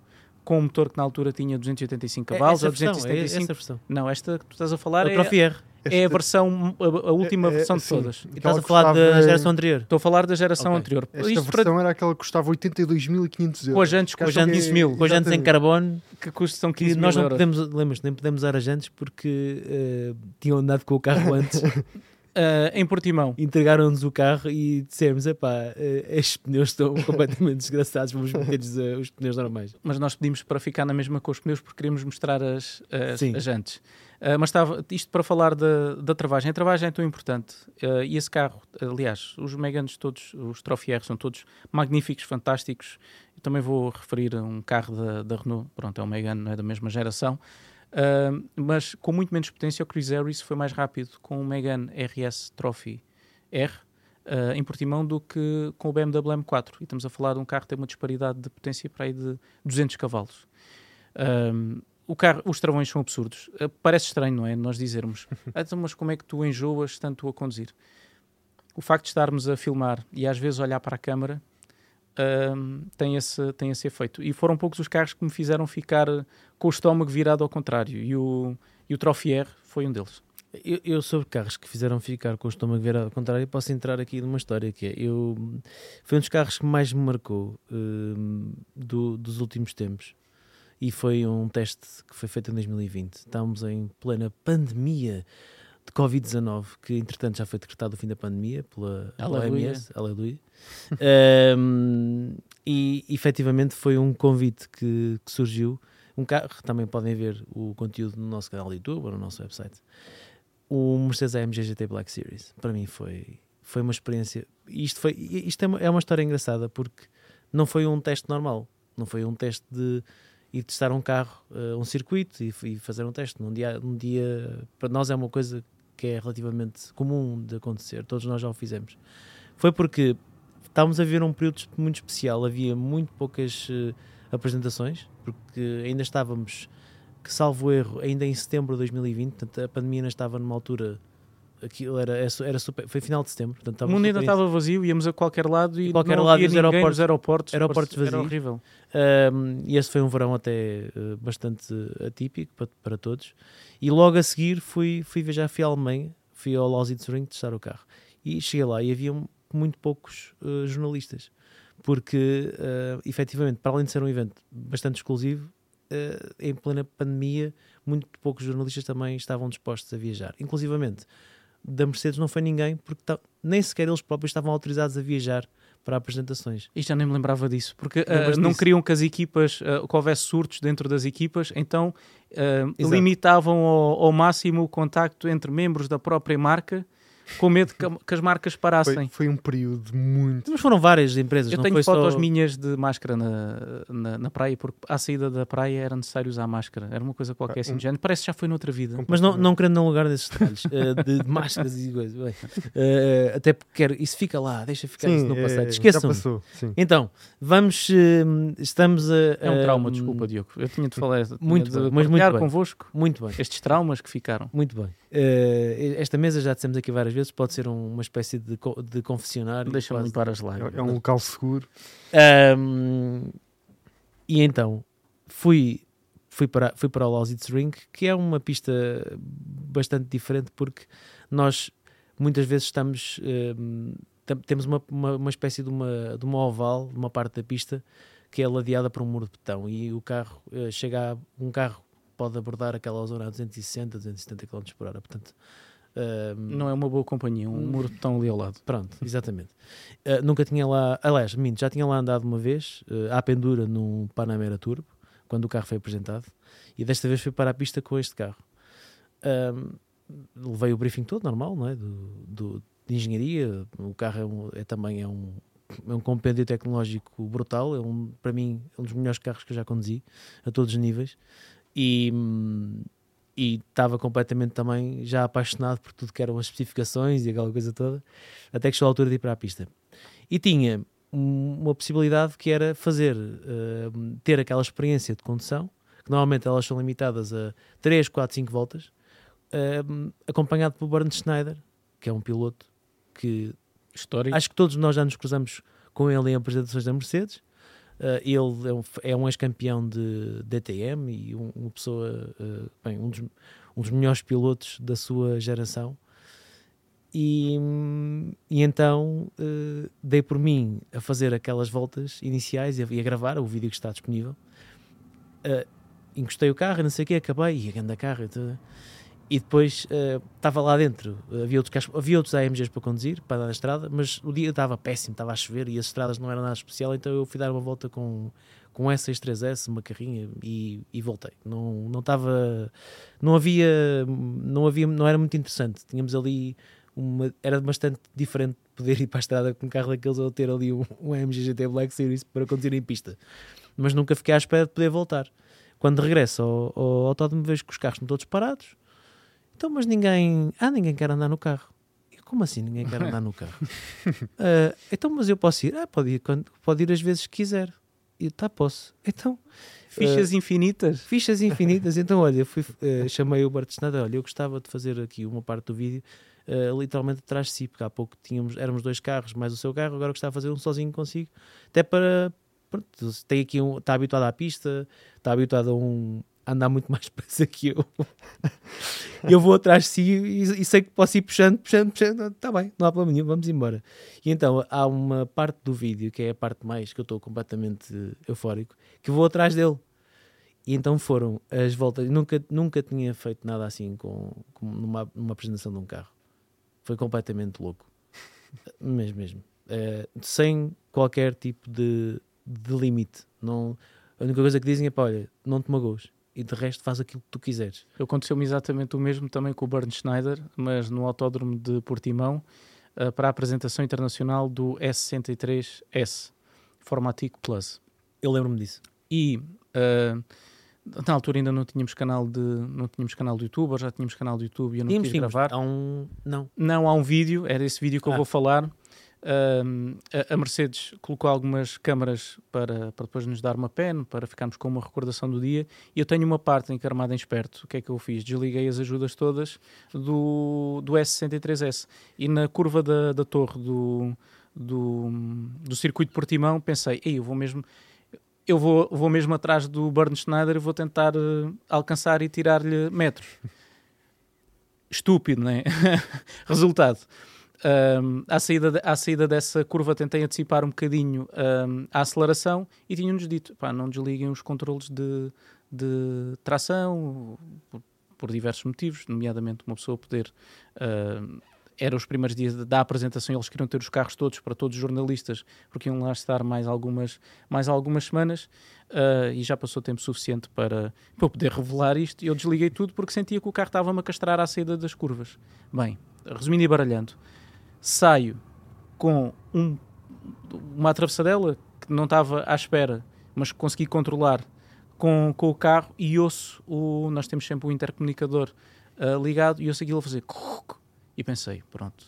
com um motor que na altura tinha 285 É cavalos essa ou versão, é 275. essa versão. Não, esta que tu estás a falar O é, Trophy R. é a versão, a, a última é- é- versão de sim. todas. E estás a falar da geração anterior. Estou a falar da geração Ok. anterior. Esta Isto versão para, era aquela que custava 82.500 euros. com as jantes Que acho custam que é- 15 mil, Com as jantes em carbono, que custam que 15 nós mil não euros. podemos, lembras, nem podemos usar as jantes porque eh, tinham andado com o carro antes, Uh, em Portimão. entregaram-nos o carro e dissemos: epá, eh, estes pneus estão completamente desgraçados, vamos meter-lhes eh, os pneus normais. mas nós pedimos para ficar na mesma com os pneus porque queremos mostrar as, as, Sim. as jantes. Ah, mas estava, isto para falar da, da travagem. A travagem é tão importante. Ah, e esse carro, aliás, os Meganes todos, os Trophy R são todos magníficos, fantásticos. Eu também vou referir um carro da, da Renault. Pronto, é um Megane, não é da mesma geração. Ah, mas com muito menos potência, o Chris Harris foi mais rápido com o Megane RS Trophy R ah, em Portimão do que com o BMW M4. E estamos a falar de um carro que tem uma disparidade de potência para aí de 200 cavalos. Um, o carro, os travões são absurdos. Uh, parece estranho, não é? Nós dizermos, "Ah, então, mas como é que tu enjoas tanto a conduzir? O facto de estarmos a filmar e às vezes olhar para a câmara um, tem, esse, tem esse efeito. E foram poucos os carros que me fizeram ficar uh, com o estômago virado ao contrário. E o, e o Trophy R foi um deles. Eu, eu sobre carros que fizeram ficar com o estômago virado ao contrário, posso entrar aqui numa história que é, eu, foi um dos carros que mais me marcou hum, do- dos últimos tempos e foi um teste que foi feito em 2020. Estávamos em plena pandemia de Covid-19, que entretanto já foi decretado o fim da pandemia pela, pela Aleluia. OMS. Aleluia. Hum, e efetivamente foi um convite que, que surgiu. Um carro, também podem ver o conteúdo no nosso canal de YouTube ou no nosso website o Mercedes AMG GT Black Series. Para mim foi, foi uma experiência. Isto, foi, isto é, uma, é uma história engraçada porque não foi um teste normal. Não foi um teste de ir testar um carro, eh, um circuito e, e fazer um teste. Num dia, num dia, para nós é uma coisa que é relativamente comum de acontecer. Todos nós já o fizemos. Foi porque estávamos a viver um período muito especial. Havia muito poucas eh, apresentações, porque ainda estávamos que salvo erro, ainda em setembro de 2020, portanto a pandemia ainda estava numa altura, aquilo era, era super, foi final de setembro, portanto O mundo ainda estava vazio, íamos a qualquer lado e Qualquer não lado havia ninguém aeroportos- nos aeroportos. aeroportos Era vazios. horrível. Um, e esse foi um verão até uh, bastante atípico para, para todos. E logo a seguir fui, fui viajar, fui à Alemanha, fui ao Lausitzring testar o carro. E cheguei lá e havia muito poucos uh, jornalistas, porque uh, efetivamente, para além de ser um evento bastante exclusivo, em plena pandemia, muito poucos jornalistas também estavam dispostos a viajar. Inclusivamente, da Mercedes não foi ninguém, porque nem sequer eles próprios estavam autorizados a viajar para apresentações. E já nem me lembrava disso, porque Lembras não disso? queriam que as equipas, ah, que houvesse surtos dentro das equipas, então Exato. limitavam ao, ao máximo o contacto entre membros da própria marca, com medo que, as marcas parassem. Foi, foi um período muito. Mas foram várias empresas, Eu não tenho foi fotos só... minhas de máscara na, na, na praia, porque à saída da praia era necessário usar máscara. Era uma coisa qualquer Ah, assim um- de género. Parece que já foi noutra vida. Mas não, não querendo alugar nesses detalhes eh, de, de máscaras e coisas. bem, eh, até porque quero, isso fica lá, deixa ficar isso no é, passado. já Esqueçam. passou. Sim. Então, vamos. eh, estamos a. É um trauma, desculpa, Diogo. Eu tinha de falar, tinha Muito de bem, mas muito bem. convosco Muito bem, estes traumas que ficaram. muito bem. Eh, esta mesa já dissemos aqui várias vezes, pode ser um- uma espécie de, co- de confessionário. Deixa-me limpar as É, lágrimas. é um local seguro. Ahm, e então fui, fui, para, fui para o Lausitz Ring, que é uma pista bastante diferente porque nós muitas vezes estamos. tam- temos uma, uma, uma espécie de uma, de uma oval, de uma parte da pista que é ladeada por um muro de betão e o carro eh, chega a, um carro pode abordar aquela zona a 260, 270 km por hora. Portanto, hum, Não é uma boa companhia, um muro de tão ali ao lado. Pronto, exatamente. Uh, nunca tinha lá, aliás, minto, já tinha lá andado uma vez, uh, à pendura num Panamera Turbo, quando o carro foi apresentado, e desta vez fui para a pista com este carro. Levei o briefing todo, normal, não é? Do, do- de engenharia, o carro é, um- é também é um, é um compêndio tecnológico brutal, é um, para mim um dos melhores carros que eu já conduzi, a todos os níveis, e, hum, e estava completamente também já apaixonado por tudo que eram as especificações e aquela coisa toda, até que chegou a altura de ir para a pista. E tinha um- uma possibilidade que era fazer, eh, ter aquela experiência de condução, que normalmente elas são limitadas a 3, 4, 5 voltas, eh, acompanhado pelo Bernd Schneider, que é um piloto que Histórico. Acho que todos nós já nos cruzamos com ele em apresentações da Mercedes. Uh, ele é um, é um ex-campeão de DTM e um- uma pessoa, uh, bem, um dos, um dos melhores pilotos da sua geração. E, e então uh, dei por mim a fazer aquelas voltas iniciais e a, e a gravar o vídeo que está disponível. Uh, encostei o carro não sei o que, acabei, e a grande carro tudo. E depois eh, estava lá dentro, havia outros, carros- havia outros AMGs para conduzir, para dar na estrada, mas o dia estava péssimo, estava a chover e as estradas não eram nada especial, então eu fui dar uma volta com, com S63S, uma carrinha, e, e voltei. Não, não estava. Não havia, não havia. Não era muito interessante. Tínhamos ali. Uma, era bastante diferente poder ir para a estrada com um carro daqueles ou ter ali um, um AMG GT Black Series para conduzir em pista. Mas nunca fiquei à espera de poder voltar. Quando regresso ao, ao autódromo, vejo que os carros estão todos parados. Então, mas ninguém. Ah, ninguém quer andar no carro. E como assim ninguém quer andar no carro? "Ah, então, mas eu posso ir? Ah, pode ir, quando, pode ir as vezes que quiser. E tá, posso. Então, Fichas infinitas. fichas infinitas. Então, olha, eu fui, eh, chamei o Bart Schneider, olha, eu gostava de fazer aqui uma parte do vídeo eh, literalmente atrás de si, porque há pouco tínhamos, éramos dois carros, mais o seu carro, agora eu gostava de fazer um sozinho consigo, até para, pronto, tem aqui um, está habituado à pista, está habituado a um andar muito mais depressa que eu. Eu vou atrás de si e, e sei que posso ir puxando, puxando, puxando. Está bem, não há problema nenhum, vamos embora. E então há uma parte do vídeo que é a parte mais que eu estou completamente eufórico, que vou atrás dele. E então foram as voltas. Nunca, nunca tinha feito nada assim com, com numa, numa apresentação de um carro. Foi completamente louco. Mesmo, mesmo. Eh, sem qualquer tipo de, de limite. Não, a única coisa que dizem é: pá, olha, não te magoes. E de resto faz aquilo que tu quiseres. Aconteceu-me exatamente o mesmo também com o Bernd Schneider, mas no Autódromo de Portimão, eh, para a apresentação internacional do S63S, Formatic Plus. Eu lembro-me disso. E eh, na altura ainda não tínhamos canal de não tínhamos canal do YouTube, ou já tínhamos canal do YouTube e eu não Tínhamos, quis tínhamos. gravar. Há um. Não. Não, há um vídeo, era esse vídeo que eu Ah. vou falar. A- Mercedes colocou algumas câmaras para, para depois nos dar uma pen, para ficarmos com uma recordação do dia. E eu tenho uma parte encarmada em esperto. O que é que eu fiz? Desliguei as ajudas todas do, do S63S. E na curva da, da torre do, do, do circuito Portimão pensei, Ei, eu vou mesmo. Eu vou, vou mesmo atrás do Bernd Schneider e vou tentar eh, alcançar e tirar-lhe metros. Estúpido, não é? Resultado. Um, à, saída de- à saída dessa curva tentei antecipar um bocadinho um, a aceleração e tinham-nos dito, pá, não desliguem os controles de, de tração por, por diversos motivos, nomeadamente uma pessoa poder um, era os primeiros dias da apresentação eles queriam ter os carros todos para todos os jornalistas porque iam lá estar mais algumas, mais algumas semanas uh, e já passou tempo suficiente para, para poder revelar isto. Eu desliguei tudo porque sentia que o carro estava-me a castrar à saída das curvas. Bem, resumindo e baralhando saio com um- uma atravessadela que não estava à espera, mas que consegui controlar com, com o carro e ouço o. Nós temos sempre o intercomunicador ah, ligado e ouço aquilo a fazer. E pensei, pronto,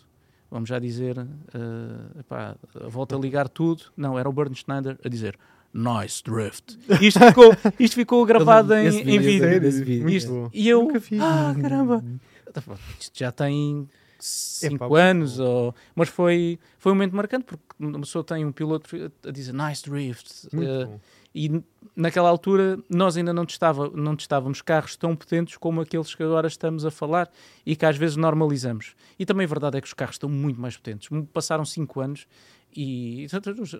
vamos já dizer, ah, epá, volta a ligar tudo. Não, era o Bernd Schneider a dizer. Nice drift. Isto ficou, isto ficou gravado em, Esse em vídeo, vídeo. sério? Vídeo. Isto-. E eu, Nunca fiz. ah, caramba, isto já tem 5 Epá, anos, ou... mas foi, foi um momento marcante porque uma pessoa tem um piloto a dizer nice drift bom. E naquela altura nós ainda não, testava, não testávamos carros tão potentes como aqueles que agora estamos a falar e que às vezes normalizamos. E também a verdade é que os carros estão muito mais potentes. Passaram 5 anos e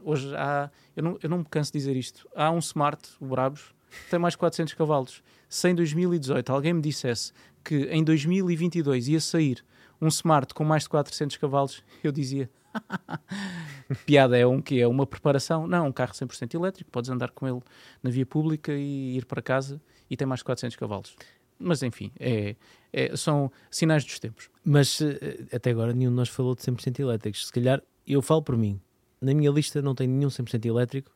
hoje há, eu não, eu não me canso de dizer isto, há um Smart, o Brabos, que tem mais de 400 cavalos. Se em 2018 alguém me dissesse que em 2022 ia sair um Smart com mais de 400 cavalos, eu dizia Piada é um que é uma preparação. Não, um carro 100% elétrico, podes andar com ele na via pública e ir para casa e tem mais de 400 cavalos. Mas enfim, é, é, são sinais dos tempos. Mas eh, até agora nenhum de nós falou de 100% elétricos. Se calhar eu falo por mim. Na minha lista não tem nenhum 100% elétrico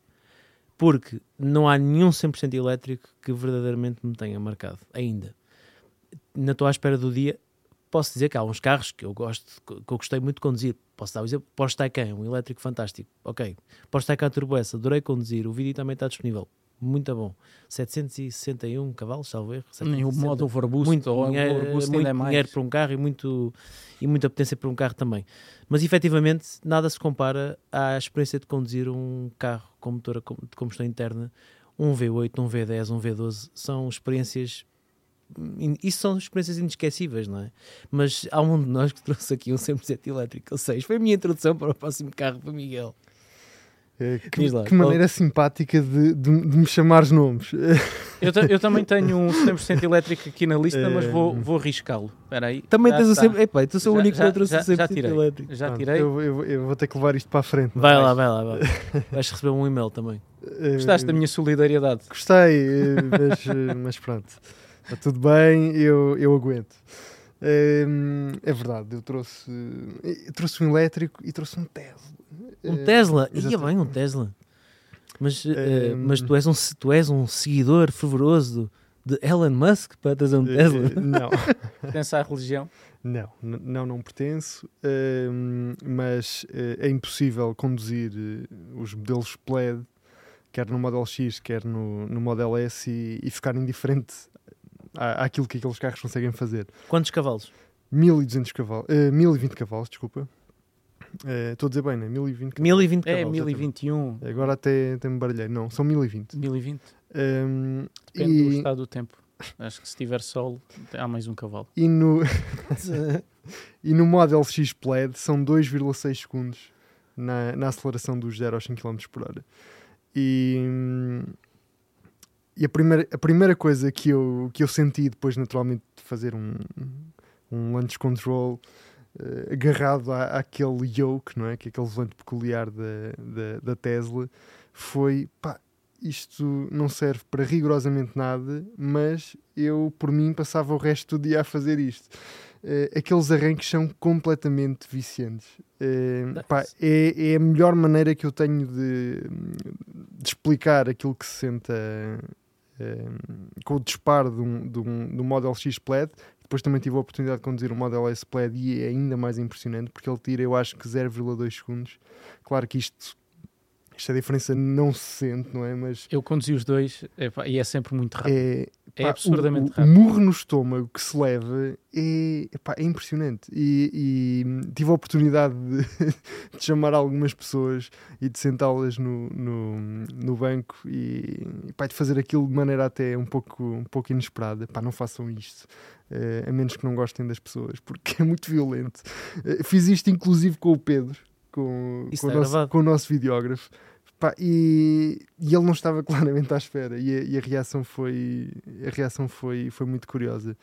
porque não há nenhum 100% elétrico que verdadeiramente me tenha marcado ainda. Na tua espera do dia, posso dizer que há uns carros que eu gosto, que eu gostei muito de conduzir. Posso dar o exemplo, Porsche Taycan, um elétrico fantástico. Ok. Porsche Taycan Turbo S, adorei conduzir. O vídeo também está disponível. Muito bom. 761 cavalos, salvo erro. Nem o modo overboost muito ou dinheiro, overboost muito é mais. dinheiro para um carro e, muito, e muita potência para um carro também. Mas efetivamente nada se compara à experiência de conduzir um carro com motor de combustão interna, um V8, um V10, um V12. São experiências isso são experiências inesquecíveis, não é? Mas há um de nós que trouxe aqui um 100% elétrico, ou seja, foi a minha introdução para o próximo carro para Miguel. É, que, lá, que maneira simpática de, de, de, me chamares nomes. Eu, eu, também tenho um 100% elétrico aqui na lista, mas vou, vou arriscá-lo. Espera aí. Também tens o 100%. Epá, tu sou o único já, que trouxe o 100% já tirei, elétrico. Já tirei. Eu, eu, eu, vou ter que levar isto para a frente. Vai lá, vai lá. Vai. Vais receber um e-mail também. Gostaste da minha solidariedade? Gostei, mas, mas pronto. Está tudo bem, eu, eu aguento. É, é verdade, eu trouxe, eu trouxe um elétrico e trouxe um Tesla. Um Tesla? Ia bem, um Tesla. Mas, uh, mas tu, és um, tu és um seguidor fervoroso de Elon Musk para trazer um Tesla? Não. Pertence à religião? Não, não, não pertenço, uh, mas é impossível conduzir os modelos Plaid, quer no Model X, quer no, no Model S, e, e ficar indiferente à, àquilo que aqueles carros conseguem fazer. Quantos cavalos? 1200 cavalos, uh, 1020 cavalos, desculpa. Uh, estou a dizer bem, né? 1020 cavalos. 1020 cavalos. É, 1021. Agora até, até me baralhei. Não, são 1020. 1020. Um, Depende e... do estado do tempo. Acho que se tiver sol, há mais um cavalo. E no, e no Model X Plaid são 2,6 segundos na, na aceleração dos 0 aos 5 km por hora. E, e a primeira, a primeira coisa que eu, que eu senti depois, naturalmente, de fazer um, um launch control uh, agarrado à, àquele yoke, não é? Que é aquele volante peculiar da, da, da Tesla, foi pá, isto não serve para rigorosamente nada, mas eu, por mim, passava o resto do dia a fazer isto. Uh, aqueles arranques são completamente viciantes. Uh, pá, é, é, a melhor maneira que eu tenho de, de explicar aquilo que se senta com o disparo de um, de, um, de Model X Plaid. Depois também tive a oportunidade de conduzir um Model S Plaid e é ainda mais impressionante porque ele tira, eu acho que 0,2 segundos. Claro que isto esta diferença não se sente, não é? Mas eu conduzi os dois e é sempre muito rápido. É, é pá, absurdamente o, rápido. O murro no estômago que se leva é, epá, é impressionante. E, e, tive a oportunidade de, de, chamar algumas pessoas e de sentá-las no, no, no, banco e epá, de fazer aquilo de maneira até um pouco, um pouco inesperada. Epá, não façam isto. Uh, a menos que não gostem das pessoas, porque é muito violento. Uh, fiz isto inclusive com o Pedro, com, com, o, nosso, com o nosso videógrafo. Pá, e, e, ele não estava claramente à espera. E a, e a, reação foi a reação foi, foi muito curiosa.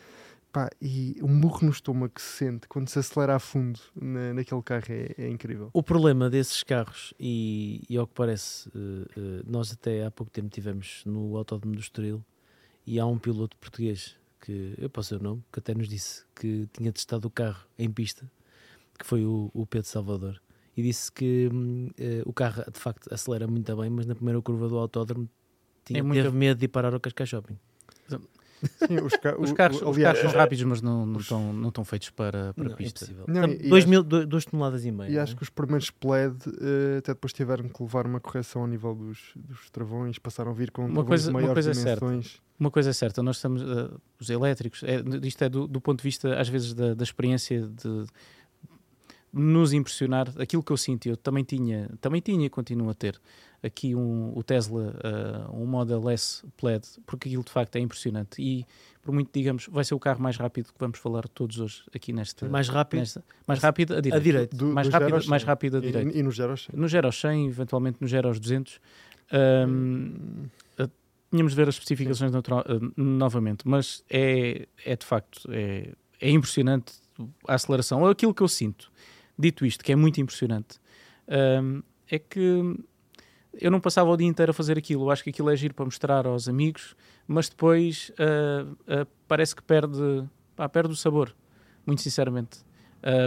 Pá, e o murro no estômago que se sente quando se acelera a fundo na, naquele carro é, é, incrível. O problema desses carros e, e ao que parece uh, uh, nós até há pouco tempo tivemos no Autódromo do Estoril e há um piloto português que eu posso o nome que até nos disse que tinha testado o carro em pista que foi o, o Pedro Salvador e disse que uh, o carro de facto acelera muito bem, mas na primeira curva do autódromo tinha, é muito... teve medo de ir parar ao Cascais Shopping. Sim, os, ca os, carros, o, os carros são rápidos, mas não, não, estão, não estão feitos para, para não, é pista. É 2 mil, dois toneladas e meia. E acho que os primeiros PLED uh, até depois tiveram que levar uma correção ao nível dos, dos travões, passaram a vir com uma coisa, maiores uma coisa dimensões. É certa. Uma coisa é certa, nós estamos, uh, os elétricos, é, isto é do, do, ponto de vista, às vezes, da, da experiência de nos impressionar, aquilo que eu sinto, eu também tinha, também tinha e continuo a ter. aqui um, o Tesla, uh, um Model S Plaid, porque aquilo de facto é impressionante. E por muito, digamos, vai ser o carro mais rápido que vamos falar todos hoje aqui nesta. Mais rápido? Nesta, mais rápido a direito. A direito. Do- mais, do rápido, mais 100. rápido a direito. E, e no Gero 100. No Gero 100, eventualmente no Gero 200. Um, tínhamos de ver as especificações natural- eh, novamente, mas é, é de facto é, é impressionante a aceleração. Ou aquilo que eu sinto, dito isto, que é muito impressionante, hum, é que eu não passava o dia inteiro a fazer aquilo. Eu acho que aquilo é giro para mostrar aos amigos, mas depois ah, ah, parece que perde, pá, perde o sabor, muito sinceramente.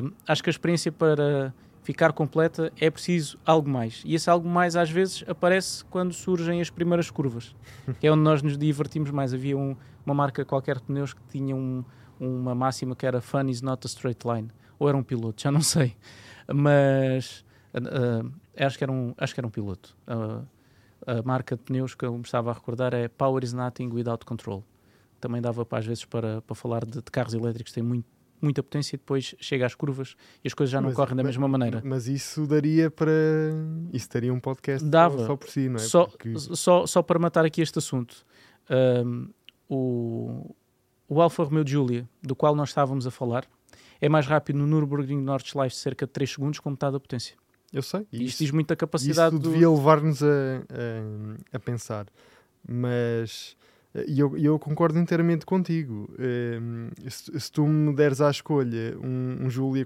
Hum, acho que a experiência para ficar completa é preciso algo mais. E esse algo mais às vezes aparece quando surgem as primeiras curvas, que é onde nós nos divertimos mais. Havia um- uma marca qualquer de pneus que tinha um- uma máxima que era Fun is not a straight line. Ou era um piloto, já não sei. Mas ah, acho, que era um, acho que era um piloto. Ah, a marca de pneus que eu me estava a recordar é Power is nothing without control. Também dava para, às vezes para, para falar de, de carros elétricos que têm muito, muita potência e depois chega às curvas e as coisas já não Mas- correm da mas- mesma maneira. Mas isso daria para. Isso daria um podcast Dava. só, por si, não é? Só, Porque- só, só para matar aqui este assunto, ahm, o, o Alfa Romeo Giulia, do qual nós estávamos a falar, é mais rápido no Nürburgring Nordschleife cerca de 3 segundos com metade da potência. Eu sei. Isto Isso, diz muito da capacidade isso do... devia levar-nos a, a, a pensar. Mas. E eu, eu concordo inteiramente contigo. Ehm, se, se tu me deres à escolha um, um Julia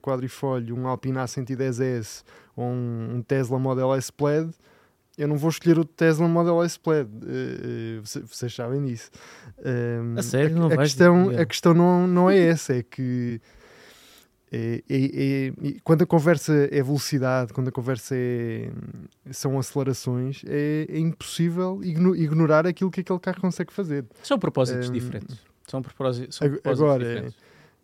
um Alpina A110S ou um, um Tesla Model S Plaid, eu não vou escolher o Tesla Model S Plaid. Eh, eh, vocês, vocês sabem disso. A sério? Não a, vais questão, a questão não, não é essa, é que é, é- é- quando a conversa é velocidade, quando a conversa é, são acelerações, é, é impossível igno- ignorar aquilo que aquele carro consegue fazer. São propósitos Ahm, diferentes. São, propósitos, são propósitos agora, diferentes.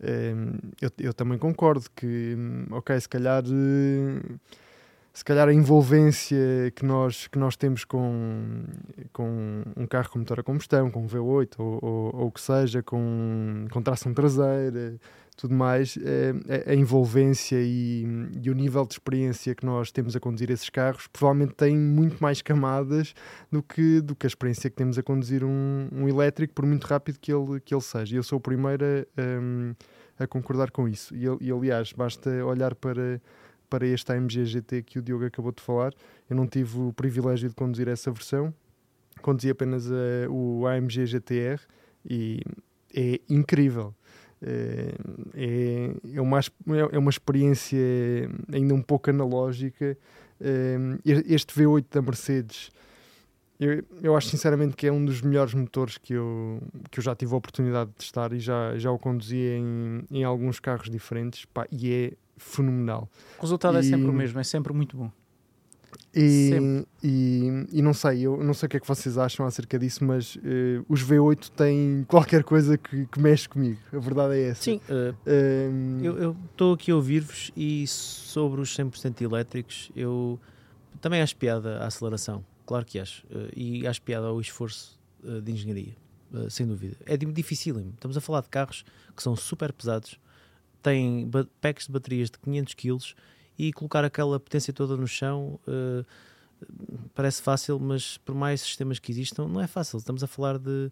Hum, eu, eu também concordo que, hum, ok, se calhar, eh, se calhar a envolvência que nós, que nós temos com, com um carro com motor a combustão, com um V8 ou, ou, ou o que seja, com, com tração traseira, tudo mais, eh, a, a envolvência e, e o nível de experiência que nós temos a conduzir esses carros provavelmente tem muito mais camadas do que, do que a experiência que temos a conduzir um, um elétrico, por muito rápido que ele, que ele seja. E eu sou o primeiro a, hum, a concordar com isso. E, e, aliás, basta olhar para, para este AMG GT que o Diogo acabou de falar. Eu não tive o privilégio de conduzir essa versão, conduzi apenas a- o AMG GTR e é incrível. É, é, é uma, é uma experiência ainda um pouco analógica. É, este V8 da Mercedes, eu, eu acho sinceramente que é um dos melhores motores que eu, que eu já tive a oportunidade de testar e já, já o conduzi em, em alguns carros diferentes pá, e é fenomenal. O resultado é e- sempre o mesmo, é sempre muito bom. E, e, e não sei, eu não sei o que é que vocês acham acerca disso, mas eh, os V8 têm qualquer coisa que, que mexe comigo. A verdade é essa. Sim, Ehm, eu estou aqui a ouvir-vos e sobre os 100% elétricos, eu também acho piada a aceleração, claro que acho, eh, e acho piada ao esforço de engenharia, sem dúvida. É di- dificílimo. Estamos a falar de carros que são super pesados, têm packs de baterias de 500 kg e colocar aquela potência toda no chão eh, parece fácil, mas por mais sistemas que existam, não é fácil. Estamos a falar de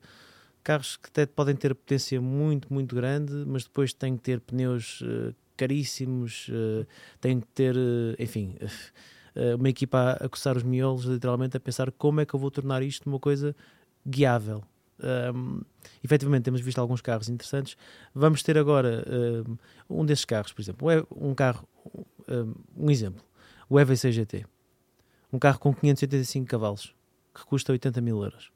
carros que até podem ter potência muito, muito grande, mas depois têm que ter pneus eh, caríssimos, eh, têm que ter, enfim, uma equipa a, a coçar os miolos, literalmente, a pensar como é que eu vou tornar isto uma coisa guiável. Um, efetivamente, temos visto alguns carros interessantes. Vamos ter agora um, um desses carros, por exemplo, um carro, um, um exemplo, o EV6 GT, um carro com 585 cavalos que custa 80 mil euros.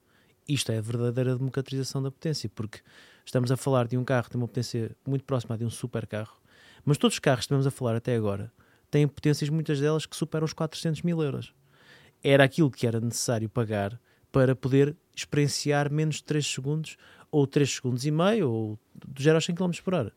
Isto é a verdadeira democratização da potência, porque estamos a falar de um carro que tem uma potência muito próxima de um super carro, mas todos os carros que estamos a falar até agora têm potências, muitas delas, que superam os 400 mil euros. Era aquilo que era necessário pagar para poder experienciar menos de 3 segundos, ou 3 segundos e meio, ou do 0 aos 100 km por hora,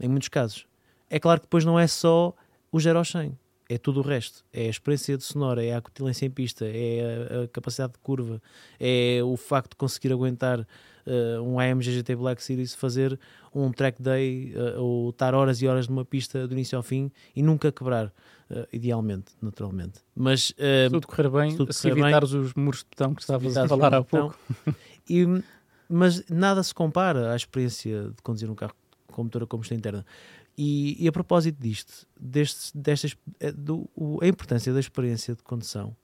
em muitos casos. É claro que depois não é só o 0 aos 100, é tudo o resto. É a experiência de sonora, é a acutilância em pista, é a, a capacidade de curva, é o facto de conseguir aguentar uh, um AMG GT Black Series, fazer um track day uh, ou estar horas e horas numa pista do início ao fim e nunca quebrar, uh, idealmente, naturalmente. Mas se tudo correr bem, tudo se evitares bem, os muros de betão que estavas a falar há pouco. E, mas nada se compara à experiência de conduzir um carro com motor a combustão interna. E, e, a propósito disto, destes, destas, eh, do, a importância da experiência de condução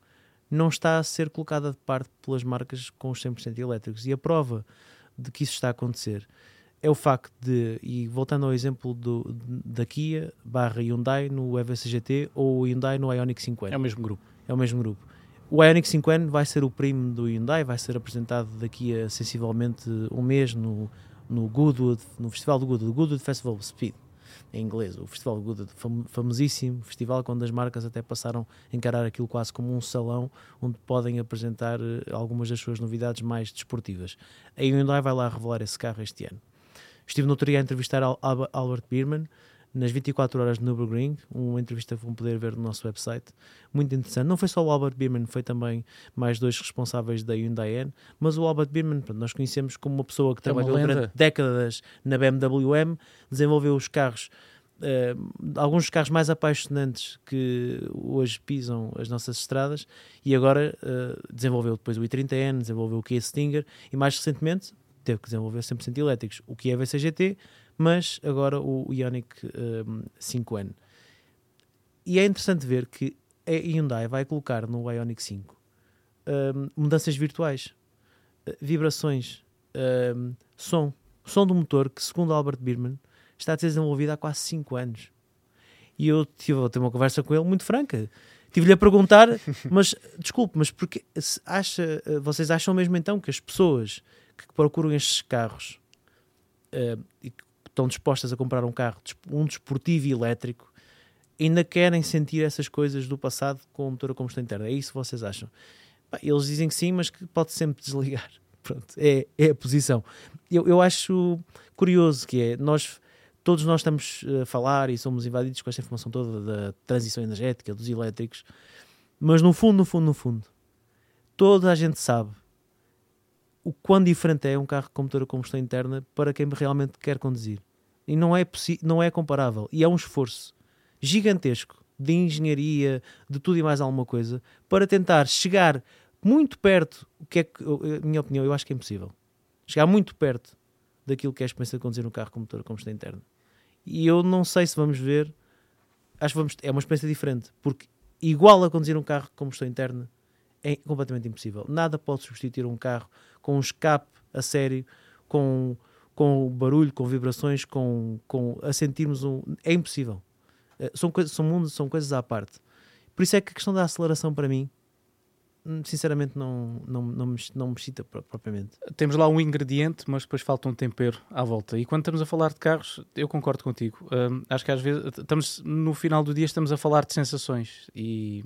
não está a ser colocada de parte pelas marcas com os 100% elétricos. E a prova de que isso está a acontecer é o facto de, e voltando ao exemplo do, da Kia barra Hyundai no EV6GT ou o Hyundai no Ioniq 5N. É o mesmo grupo. É o mesmo grupo. O Ioniq 5N vai ser o primo do Hyundai, vai ser apresentado daqui a sensivelmente um mês no, no Goodwood, no Festival do Goodwood, Goodwood Festival Speed em inglês, o Festival Good, famosíssimo festival, quando as marcas até passaram a encarar aquilo quase como um salão onde podem apresentar eh, algumas das suas novidades mais desportivas. A Hyundai vai lá revelar esse carro este ano. Estive no outro dia a entrevistar Albert Biermann, nas 24 horas de Nürburgring, uma entrevista que vão poder ver no nosso website, muito interessante. Não foi só o Albert Biermann, foi também mais dois responsáveis da Hyundai N, mas o Albert Biermann, nós conhecemos como uma pessoa que é trabalhou durante décadas na BMW M, desenvolveu os carros Uh, alguns dos carros mais apaixonantes que hoje pisam as nossas estradas e agora uh, desenvolveu depois o i30N, desenvolveu o Kia Stinger e mais recentemente teve que desenvolver 100% elétricos, o Kia VCGT mas agora o Ioniq um, 5N. E é interessante ver que a Hyundai vai colocar no Ioniq 5 um, mudanças virtuais, uh, vibrações, um, som, som do motor que, segundo Albert Biermann, está a ser desenvolvido há quase 5 anos. E eu tive a ter uma conversa com ele muito franca. Tive-lhe a perguntar, mas desculpe, mas porque acha, uh, vocês acham mesmo então que as pessoas que procuram estes carros uh, e que estão dispostas a comprar um carro, um desportivo elétrico, ainda querem sentir essas coisas do passado com o motor a combustão interna. É isso que vocês acham? eles dizem que sim, mas que pode sempre desligar. Pronto, é, é a posição. Eu, eu acho curioso que é, nós, todos nós estamos a falar e somos invadidos com esta informação toda da transição energética, dos elétricos, mas no fundo, no fundo, no fundo, toda a gente sabe o quão diferente é um carro com motor a combustão interna para quem realmente quer conduzir. E não é, não é comparável. E é um esforço gigantesco de engenharia, de tudo e mais alguma coisa, para tentar chegar muito perto, o que é que, minha opinião, eu acho que é impossível. Chegar muito perto daquilo que é a experiência de conduzir um carro com motor a combustão interna. E eu não sei se vamos ver, acho que vamos, é uma experiência diferente, porque igual a conduzir um carro com combustão interna é completamente impossível. Nada pode substituir um carro com um escape a sério, com com barulho, com vibrações, com, com a sentirmos um. É impossível. Eh, são, coisas, são mundos, são coisas à parte. Por isso é que a questão da aceleração para mim, hum, sinceramente, não, não, não, me, não me excita propriamente. Temos lá um ingrediente, mas depois falta um tempero à volta. E quando estamos a falar de carros, eu concordo contigo. Um, acho que às vezes estamos no final do dia estamos a falar de sensações e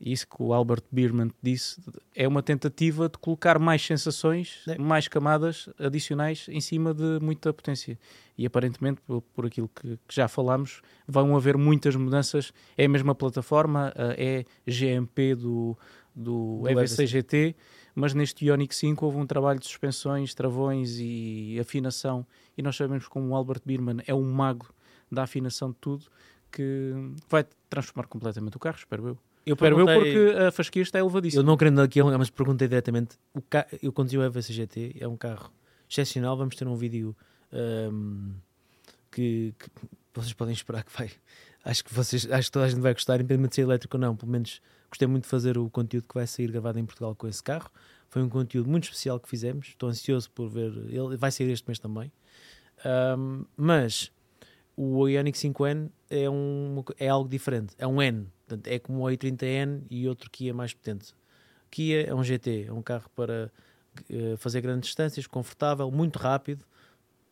isso que o Albert Biermann disse, é uma tentativa de colocar mais sensações, é. mais camadas adicionais em cima de muita potência. E aparentemente, por, por aquilo que, que, já falámos, vão haver muitas mudanças. É a mesma plataforma, é GMP do, do, do EV6 GT, mas neste Ioniq 5 houve um trabalho de suspensões, travões e afinação. E nós sabemos como o Albert Biermann é um mago da afinação de tudo, que vai transformar completamente o carro, espero eu. Eu Espero eu porque a fasquia está elevadíssima. Eu não querendo aqui alongar, mas perguntei diretamente. O ca... Eu conduzi o EVC GT, é um carro excepcional. Vamos ter um vídeo um, que, que, vocês podem esperar que vai. Acho que, vocês, acho que toda a gente vai gostar, independente de ser elétrico ou não. Pelo menos gostei muito de fazer o conteúdo que vai sair gravado em Portugal com esse carro. Foi um conteúdo muito especial que fizemos. Estou ansioso por ver. Ele vai sair este mês também. Um, mas o Ioniq 5N é, um, é algo diferente. É um N Portanto, é como o i30N e outro Kia mais potente. Kia é um GT, é um carro para uh, fazer grandes distâncias, confortável, muito rápido,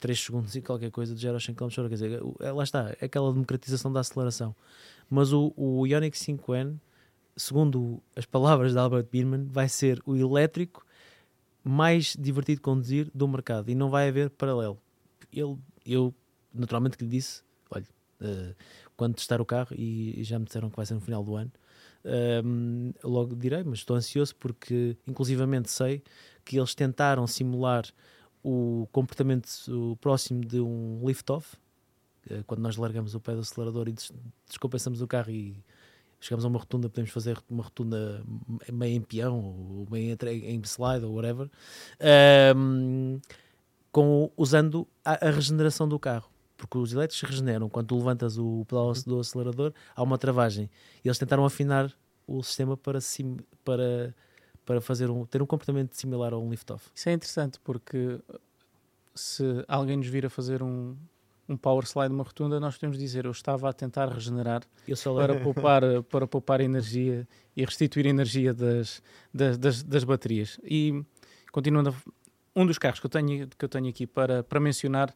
3 segundos e qualquer coisa de 0 a 100 km Quer dizer, é, lá está, é aquela democratização da aceleração. Mas o, o Ioniq 5N, segundo as palavras de Albert Biermann, vai ser o elétrico mais divertido de conduzir do mercado e não vai haver paralelo. Ele, eu naturalmente que lhe disse, olha, uh, quando testar o carro e, já me disseram que vai ser no final do ano. Um, logo direi, mas estou ansioso porque, inclusivamente, sei que eles tentaram simular o comportamento próximo de um lift-off, uh, quando nós largamos o pé do acelerador e des descompensamos o carro e chegamos a uma rotunda, podemos fazer uma rotunda meio em peão ou meio em slide ou whatever, um, com, usando a, a, regeneração do carro. Porque os elétricos regeneram quando tu levantas o pedal do acelerador, há uma travagem. E eles tentaram afinar o sistema para, sim, para, para fazer um, ter um comportamento similar a um lift-off. Isso é interessante porque se alguém nos vir a fazer um, um power slide numa rotunda, nós podemos dizer eu estava a tentar regenerar para poupar, para poupar energia e restituir energia das, das, das, das, baterias. E continuando, um dos carros que eu tenho, que eu tenho aqui para, para mencionar,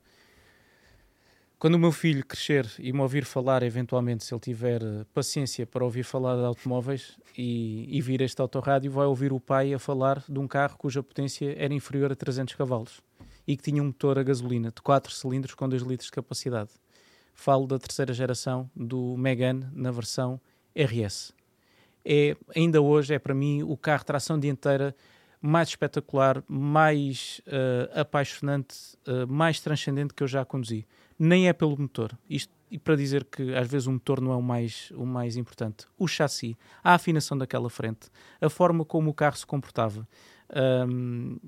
quando o meu filho crescer e me ouvir falar, eventualmente, se ele tiver paciência para ouvir falar de automóveis e, e vir este autorrádio, vai ouvir o pai a falar de um carro cuja potência era inferior a 300 cavalos e que tinha um motor a gasolina de 4 cilindros com 2 litros de capacidade. Falo da terceira geração do Megane na versão RS. É, ainda hoje é para mim o carro de tração dianteira mais espetacular, mais uh, apaixonante, uh, mais transcendente que eu já conduzi. Nem é pelo motor. Isto e para dizer que às vezes o motor não é o mais, o mais importante. O chassi, a afinação daquela frente, a forma como o carro se comportava. Um,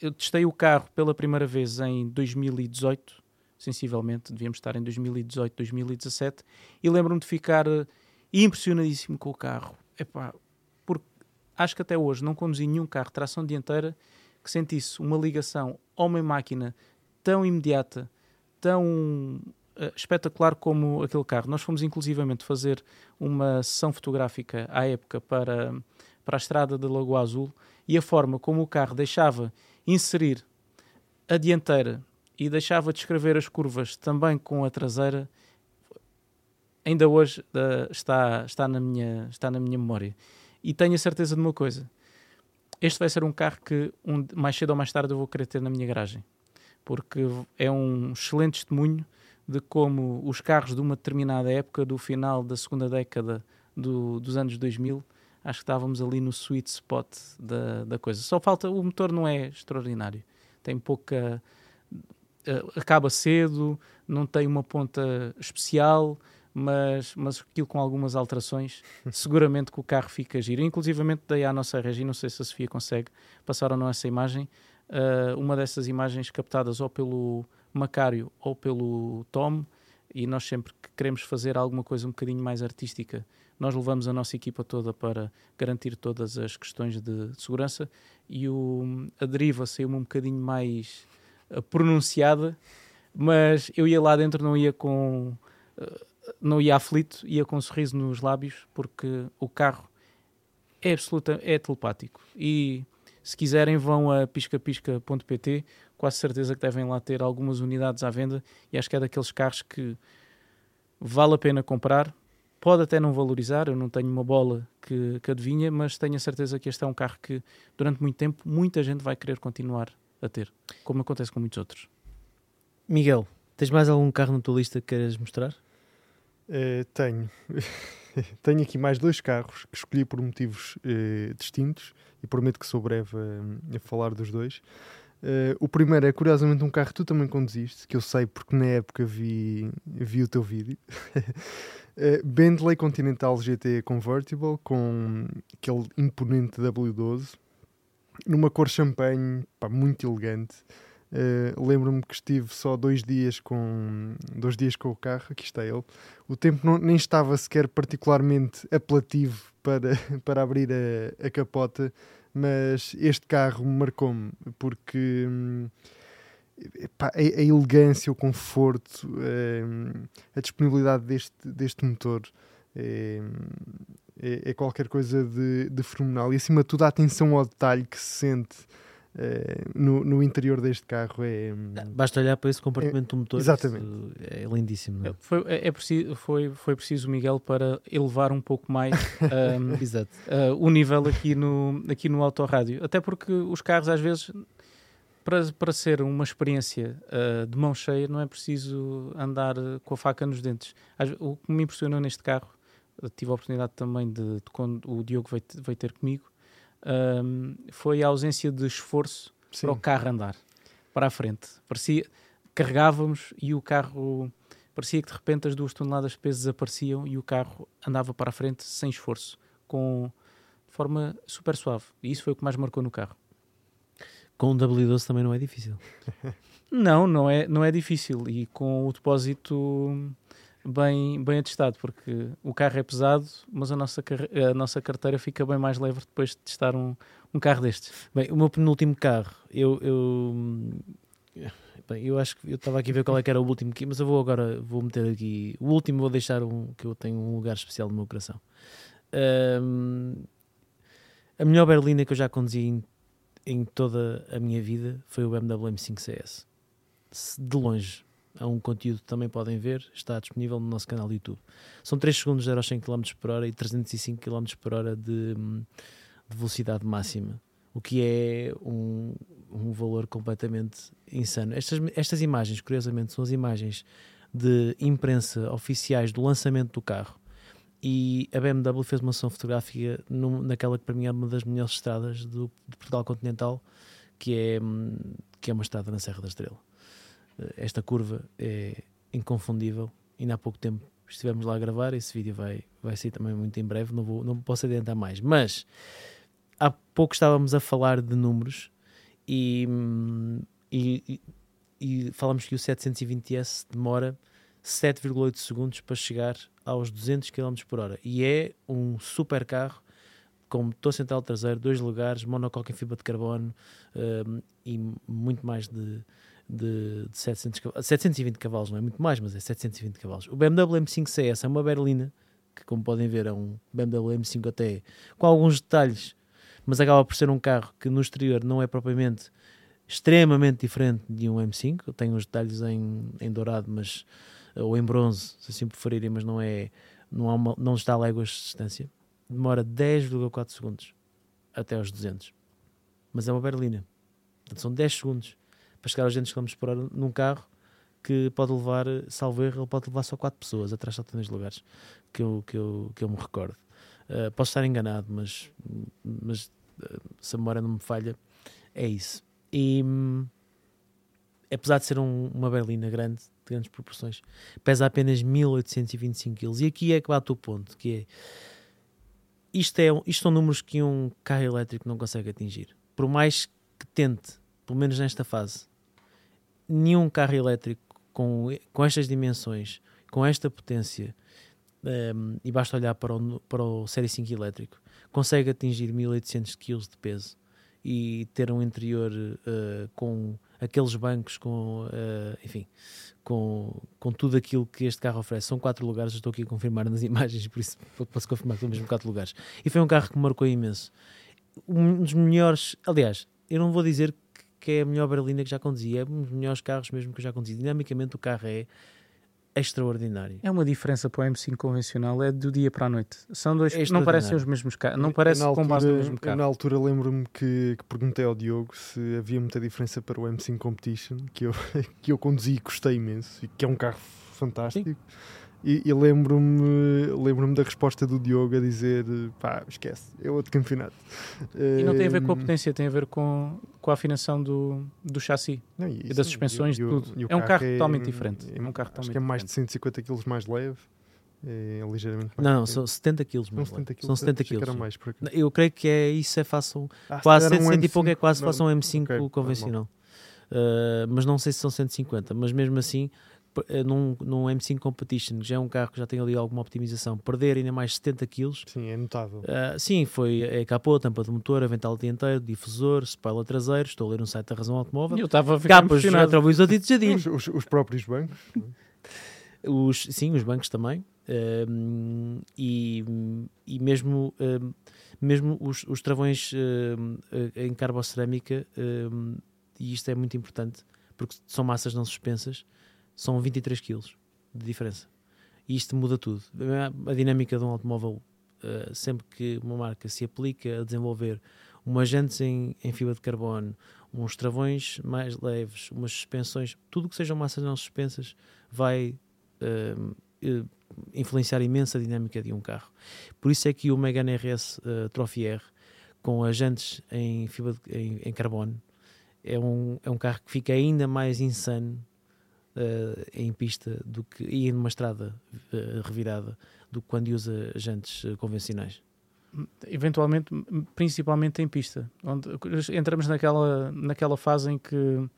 eu testei o carro pela primeira vez em 2018, sensivelmente, devíamos estar em 2018, 2017, e lembro-me de ficar eh, impressionadíssimo com o carro. Epá, porque acho que até hoje não conduzi nenhum carro de tração dianteira que sentisse uma ligação homem-máquina tão imediata, tão uh, espetacular como aquele carro. Nós fomos inclusivamente fazer uma sessão fotográfica à época para, para a estrada de Lagoa Azul e a forma como o carro deixava inserir a dianteira e deixava de escrever as curvas também com a traseira, ainda hoje uh, está, está, na minha, está na minha memória. E tenho a certeza de uma coisa: este vai ser um carro que um, mais cedo ou mais tarde eu vou querer ter na minha garagem, porque é um excelente testemunho de como os carros de uma determinada época, do final da segunda década do, dos anos 2000, acho que estávamos ali no sweet spot da, da coisa. Só falta, o motor não é extraordinário, tem pouca. Uh, acaba cedo, não tem uma ponta especial, mas, mas aquilo com algumas alterações, seguramente que o carro fica giro. Inclusivamente dei à nossa Regi, não sei se a Sofia consegue passar ou não essa imagem, uh, uma dessas imagens captadas ou pelo Macário ou pelo Tom, e nós sempre que queremos fazer alguma coisa um bocadinho mais artística nós levamos a nossa equipa toda para garantir todas as questões de, segurança e o, a deriva saiu-me um bocadinho mais uh, pronunciada, mas eu ia lá dentro, não ia com. Uh, não ia aflito, ia com um sorriso nos lábios, porque o carro é absoluta, é telepático. E se quiserem, vão a piscapisca.pt, quase certeza que devem lá ter algumas unidades à venda. E acho que é daqueles carros que vale a pena comprar, Pode até não valorizar, eu não tenho uma bola que, que adivinha, mas tenho a certeza que este é um carro que durante muito tempo muita gente vai querer continuar a ter, como acontece com muitos outros. Miguel, tens mais algum carro na tua lista que queres mostrar? Uh, tenho. tenho aqui mais dois carros que escolhi por motivos uh, distintos e prometo que sou breve a, a falar dos dois. Uh, o primeiro é curiosamente um carro que tu também conduziste, que eu sei porque na época vi, vi o teu vídeo. uh, Bentley Continental GT Convertible com aquele imponente W12 numa cor champanhe, pá, muito elegante. Uh, Lembro-me que estive só dois dias com dois dias com o carro, aqui está ele. O tempo não, nem estava sequer particularmente apelativo para, para abrir a, a capota mas este carro marcou-me porque hum, a, a, elegância, o conforto, hum, a disponibilidade deste, deste motor é, é, é qualquer coisa de, de, fenomenal e acima de tudo a atenção ao detalhe que se sente Uh, no, no, interior deste carro é. Hum, Basta olhar para esse compartimento é, do motor. Exatamente. É lindíssimo. É? Foi, é, é, preciso, foi, foi preciso, Miguel, para elevar um pouco mais um, uh, o nível aqui no, aqui no autorrádio. Até porque os carros, às vezes, para, para ser uma experiência uh, de mão cheia, não é preciso andar com a faca nos dentes. O que me impressionou neste carro, tive a oportunidade também de, de quando o Diogo veio, veio ter comigo, um, foi a ausência de esforço Sim. para o carro andar para a frente. Parecia, carregávamos e o carro parecia que de repente as duas toneladas de peso desapareciam e o carro andava para a frente sem esforço, com de forma super suave. E isso foi o que mais marcou no carro. Com um W12 também não é difícil. não, não é, não é difícil. E com o depósito bem, bem atestado, porque o carro é pesado, mas a nossa, a nossa carteira fica bem mais leve depois de testar um, um carro destes. Bem, o meu penúltimo carro, eu, eu, bem, eu acho que eu estava aqui a ver qual é que era o último, mas eu vou agora, vou meter aqui, o último vou deixar um, que eu tenho um lugar especial no meu coração. Um, a melhor berlina que eu já conduzi em, em toda a minha vida foi o BMW M5 CS. De longe, é um conteúdo que também podem ver, está disponível no nosso canal YouTube. São 3 segundos de 0 a 100 km por hora e 305 km por hora de, de velocidade máxima, o que é um, um valor completamente insano. Estas, estas imagens, curiosamente, são as imagens de imprensa oficiais do lançamento do carro e a BMW fez uma sessão fotográfica num, naquela que para mim é uma das melhores estradas do, de Portugal continental, que é, que é uma estrada na Serra da Estrela. Eh, esta curva é inconfundível. Ainda há pouco tempo estivemos lá a gravar. Esse vídeo vai, vai sair também muito em breve. Não, vou, não posso adiantar mais. Mas há pouco estávamos a falar de números e, e, e, e falamos que o 720S demora 7,8 segundos para chegar aos 200 km por hora. E é um super carro com motor central traseiro, dois lugares, monocoque em fibra de carbono um, e muito mais de, de, de 700 cavalos, 720 cavalos, não é muito mais, mas é 720 cavalos. O BMW M5 CS é uma berlina, que como podem ver é um BMW M5 até com alguns detalhes, mas acaba por ser um carro que no exterior não é propriamente extremamente diferente de um M5. Tem uns detalhes em, em dourado, mas ou em bronze, se assim preferirem, mas não é não, há uma, não está a léguas de distância. Demora 10,4 segundos até aos 200. Mas é uma berlina. Portanto, são 10 segundos para chegar aos 200 km por hora num carro que pode levar, salvo erro, ele pode levar só 4 pessoas atrás de três lugares, que eu, que eu, que eu me recordo. Uh, posso estar enganado, mas, mas uh, se a memória não me falha, é isso. E hum, apesar de ser um, uma berlina grande, de grandes proporções, pesa apenas 1825 kg. E aqui é que bate o ponto, que é isto, é, isto são números que um carro elétrico não consegue atingir. Por mais que tente, pelo menos nesta fase, nenhum carro elétrico com, com estas dimensões, com esta potência, um, ehm, e basta olhar para o, para o Série 5 elétrico, consegue atingir 1800 kg de peso e ter um interior uh, com aqueles bancos, com, uh, enfim, com, com tudo aquilo que este carro oferece. São quatro lugares, estou aqui a confirmar nas imagens, por isso posso confirmar que são mesmo quatro lugares. E foi um carro que marcou imenso. Um dos melhores, aliás, eu não vou dizer que é a melhor berlina que já conduzi, é um dos melhores carros mesmo que eu já conduzi. Dinamicamente o carro é extraordinário. É uma diferença para o M5 convencional, é do dia para a noite. São dois, é não parecem os mesmos carros, não parece com base no mesmo carro. Na altura lembro-me que, que, perguntei ao Diogo se havia muita diferença para o M5 Competition, que eu, que eu conduzi e gostei imenso, e que é um carro fantástico. Sim. E, e lembro-me lembro da resposta do Diogo a dizer: pá, esquece, é outro campeonato. E não tem a ver com a potência, tem a ver com, com a afinação do, do chassi não, e, e das suspensões, e, tudo. E é um carro, é, totalmente diferente. É um carro acho que é mais de 150 kg mais leve. É ligeiramente mais Não, são 70 kg. São 70 kg. São 70 kg. Mais, eu creio que é isso, é fácil. Ah, quase 100 e pouco é quase façam um M5 okay, convencional. Uh, mas não sei se são 150, mas mesmo assim num, num M5 Competition, que já é um carro que já tem ali alguma optimização, perder ainda mais 70 kg. Sim, é notável. Uh, sim, foi é capô, tampa de motor, avental dianteiro, difusor, spoiler traseiro. Estou a ler um site da Razão Automóvel. Eu estava a ver Capas, retrovisor. Os, os, os, próprios bancos. os, sim, os bancos também. Uh, e, e mesmo, uh, mesmo os, os travões em carbocerâmica, e isto é muito importante, porque são massas não suspensas, são 23 kg de diferença. E isto muda tudo. A dinâmica de um automóvel, uh, sempre que uma marca se aplica a desenvolver umas jantes em, em fibra de carbono, uns travões mais leves, umas suspensões, tudo que sejam massas não suspensas vai uh, uh, influenciar imensa a dinâmica de um carro. Por isso é que o Megane RS uh, Trophy R, com as jantes em fibra de, em, em, carbono, é um, é um carro que fica ainda mais insano uh, em pista do que e numa estrada uh, revirada do que quando usa jantes convencionais eventualmente, principalmente em pista, onde entramos naquela, naquela fase em que uh,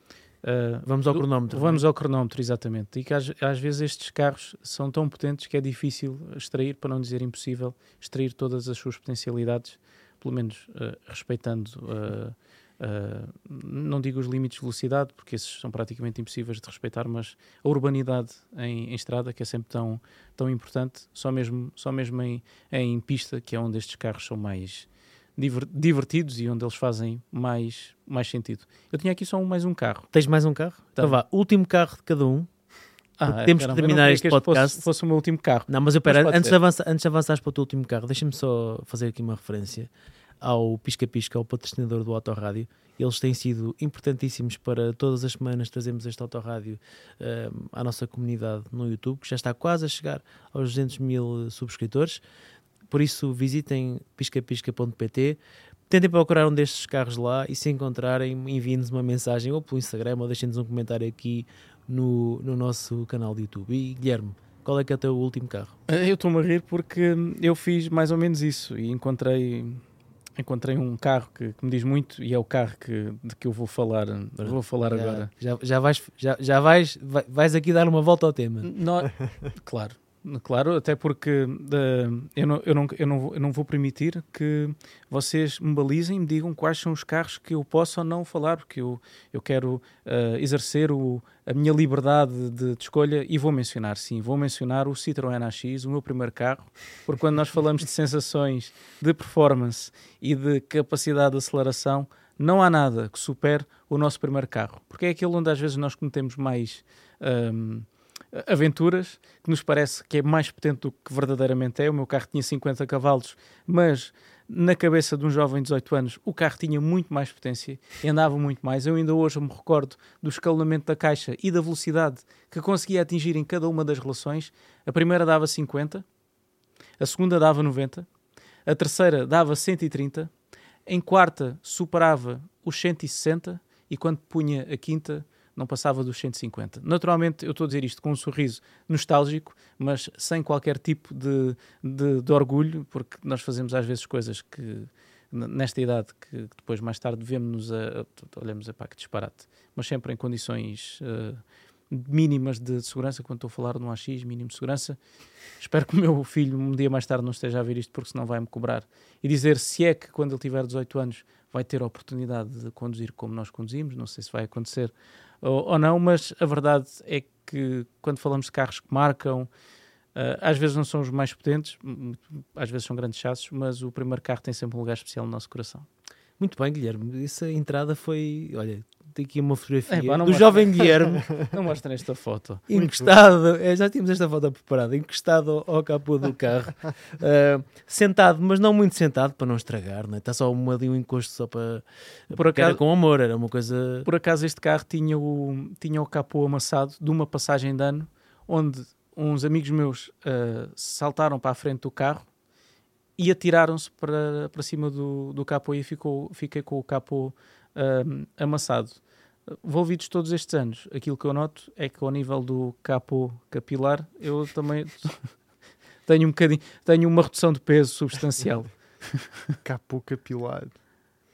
vamos ao cronómetro. Vamos ao cronómetro, exatamente. E que às, às, vezes estes carros são tão potentes que é difícil extrair, para não dizer impossível, extrair todas as suas potencialidades, pelo menos uh, respeitando uh, Uh, não digo os limites de velocidade, porque esses são praticamente impossíveis de respeitar, mas a urbanidade em, em estrada, que é sempre tão, tão importante, só mesmo, só mesmo em, em pista, que é onde estes carros são mais divertidos e onde eles fazem mais, mais sentido. Eu tinha aqui só um, mais um carro. Tens mais um carro? Então vá, último carro de cada um. Ah, temos caramba, que terminar este podcast. Fosse, fosse, o meu último carro. Não, mas eu pera, antes, de avançar, antes de avançares para o teu último carro, deixa-me só fazer aqui uma referência ao Pisca Pisca, ao patrocinador do Autorádio. Eles têm sido importantíssimos para todas as semanas trazermos este Autorádio uh, à nossa comunidade no YouTube, que já está quase a chegar aos 200 mil subscritores. Por isso, visitem piscapisca.pt, tentem procurar um destes carros lá e se encontrarem, enviem-nos uma mensagem ou pelo Instagram ou deixem-nos um comentário aqui no, no nosso canal de YouTube. E Guilherme, qual é que é o teu último carro? Eu estou-me a rir porque eu fiz mais ou menos isso e encontrei encontrei um carro que, que, me diz muito e é o carro que, de que eu vou falar, vou falar já, agora. Já, já, vais, já, já vais, vais aqui dar uma volta ao tema. Claro. Claro, até porque uh, eu, não, eu, não, eu, não, eu não vou permitir que vocês me balizem e me digam quais são os carros que eu posso ou não falar, porque eu, eu quero uh, exercer o, a minha liberdade de, de, escolha e vou mencionar, sim, vou mencionar o Citroën AX, o meu primeiro carro, porque quando nós falamos de sensações, de performance e de capacidade de aceleração, não há nada que supere o nosso primeiro carro, porque é aquele onde às vezes nós cometemos mais. Um, aventuras, que nos parece que é mais potente do que verdadeiramente é. O meu carro tinha 50 cavalos, mas na cabeça de um jovem de 18 anos o carro tinha muito mais potência andava muito mais. Eu ainda hoje me recordo do escalonamento da caixa e da velocidade que conseguia atingir em cada uma das relações. A primeira dava 50, a segunda dava 90, a terceira dava 130, em quarta superava os 160 e quando punha a quinta não passava dos 150. Naturalmente, eu estou a dizer isto com um sorriso nostálgico, mas sem qualquer tipo de, de, de orgulho, porque nós fazemos às vezes coisas que, nesta idade, que, depois mais tarde vemos-nos a, a, olhamos, pá, que disparate, mas sempre em condições uh, mínimas de, de, segurança, quando estou a falar de um AX, mínimo de segurança. Espero que o meu filho um dia mais tarde não esteja a ver isto, porque senão vai-me cobrar. E dizer se é que quando ele tiver 18 anos vai ter a oportunidade de conduzir como nós conduzimos, não sei se vai acontecer ou, ou não, mas a verdade é que quando falamos de carros que marcam, Uh, às vezes não são os mais potentes, às vezes são grandes chassos, mas o primeiro carro tem sempre um lugar especial no nosso coração. Muito bem, Guilherme. Essa entrada foi. Olha, tem aqui uma fotografia é, do jovem Guilherme. não mostra esta foto. Encostado, é, já tínhamos esta foto preparada, encostado ao, capô do carro, uh, sentado, mas não muito sentado para não estragar, né? está só um, ali um encosto só para. Por acaso, era com amor, era uma coisa. Por acaso, este carro tinha o, tinha o capô amassado de uma passagem de ano, onde uns amigos meus uh, saltaram para a frente do carro e atiraram-se para, para cima do, do capô e ficou, fiquei com o capô uh, amassado envolvidos todos estes anos, aquilo que eu noto é que ao nível do capô capilar, eu também tenho um bocadinho, tenho uma redução de peso substancial. capô capilar.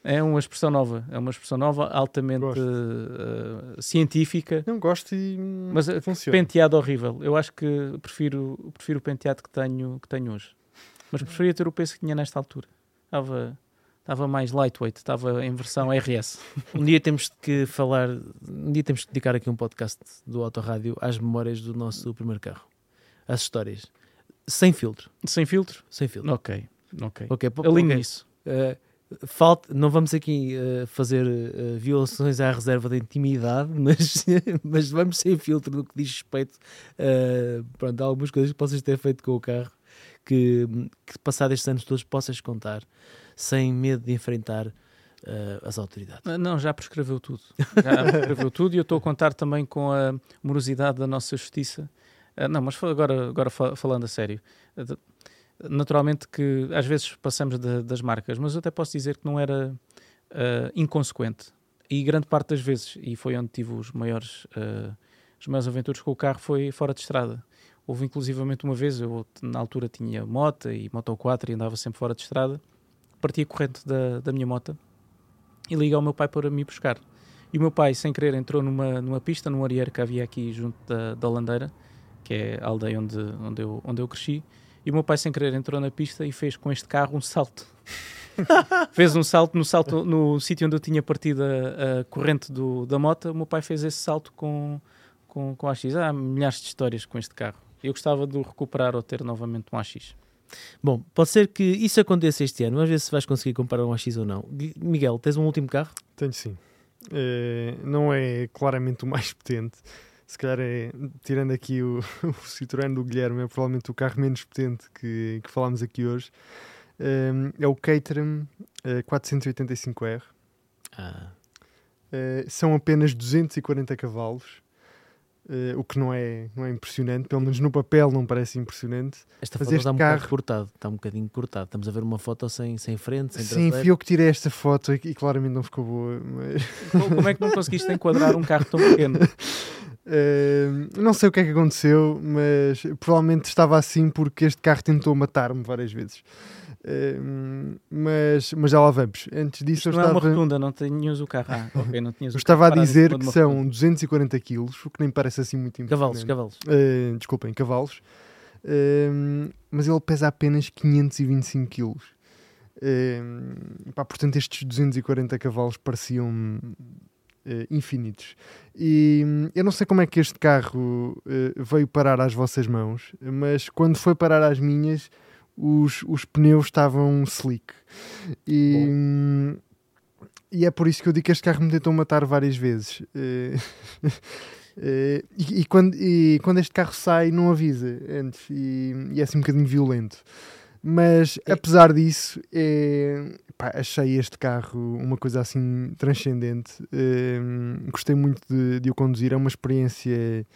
É uma expressão nova, é uma expressão nova, altamente uh, científica. Não gosto e mas uh, funciona. penteado horrível. Eu acho que prefiro, prefiro o penteado que tenho, que tenho hoje. Mas preferia ter o peso que tinha nesta altura. Estava estava mais lightweight, estava em versão RS. Um dia temos que falar, um dia temos que dedicar aqui um podcast do Autorádio às memórias do nosso primeiro carro, às histórias, sem filtro. Sem filtro? Sem filtro. Ok, ok. okay Alinho okay. nisso. Uh, falta, não vamos aqui uh, fazer uh, violações à reserva da intimidade, mas, mas vamos sem filtro no que diz respeito pronto, a algumas coisas que possas ter feito com o carro que, que passado estes anos todos possas contar sem medo de enfrentar uh, as autoridades? Não, já prescreveu tudo. Já prescreveu tudo e eu estou a contar também com a morosidade da nossa justiça. Uh, não, mas agora, agora falando a sério. Uh, naturalmente que às vezes passamos de, das marcas, mas eu até posso dizer que não era inconsequente. E grande parte das vezes, e foi onde tive os maiores, os maiores aventuras com o carro, foi fora de estrada. Houve inclusivamente uma vez, eu na altura tinha moto e moto 4 e andava sempre fora de estrada, parti a corrente da, da minha moto e liga ao meu pai para me buscar. E o meu pai, sem querer, entrou numa, numa pista, num areeiro que havia aqui junto da, da Landeira, que é a aldeia onde, onde, eu, onde eu cresci. E o meu pai, sem querer, entrou na pista e fez com este carro um salto. fez um salto no, salto, no sítio onde eu tinha partido a, a corrente do, da moto. O meu pai fez esse salto com, com, com a AX. Há milhares de histórias com este carro. Eu gostava de o recuperar ou ter novamente um AX. Bom, pode ser que isso aconteça este ano. Vamos ver se vais conseguir comprar um AX ou não. Miguel, tens um último carro? Tenho sim. É, não é claramente o mais potente. Se calhar é, tirando aqui o, o Citroën do Guilherme, é provavelmente o carro menos potente que, que falámos aqui hoje. É, é o Caterham é, 485R. Ah. É, são apenas 240 cavalos Uh, o que não é, não é impressionante, pelo menos no papel não parece impressionante. Esta foto está um carro... bocado cortado, está um bocadinho cortado. Estamos a ver uma foto sem, sem frente, sem Sim, fui eu que tirei esta foto e, e claramente não ficou boa. Mas... Como é que não conseguiste enquadrar um carro tão pequeno? Uh, não sei o que é que aconteceu, mas provavelmente estava assim porque este carro tentou matar-me várias vezes. Uh, mas, mas já lá vamos. Antes disso, Isto eu não estava... é uma rotunda, não tinhas o carro. Ah, ok, não tinhas eu estava a dizer que são rotunda. 240 quilos, o que nem parece assim muito importante. Cavalos, cavalos. Uh, desculpem, cavalos. Uh, mas ele pesa apenas 525 quilos. Portanto, estes 240 cavalos pareciam infinitos. E hum, eu não sei como é que este carro uh, veio parar às vossas mãos, mas quando foi parar às minhas, os, os pneus estavam slick. E, hum, e é por isso que eu digo que este carro me tentou matar várias vezes. Uh, e, e, quando, e quando este carro sai, não avisa antes, e, e é assim um bocadinho violento. Mas é. apesar disso, é, pá, achei este carro uma coisa assim transcendente. É, gostei muito de, de o conduzir, é uma experiência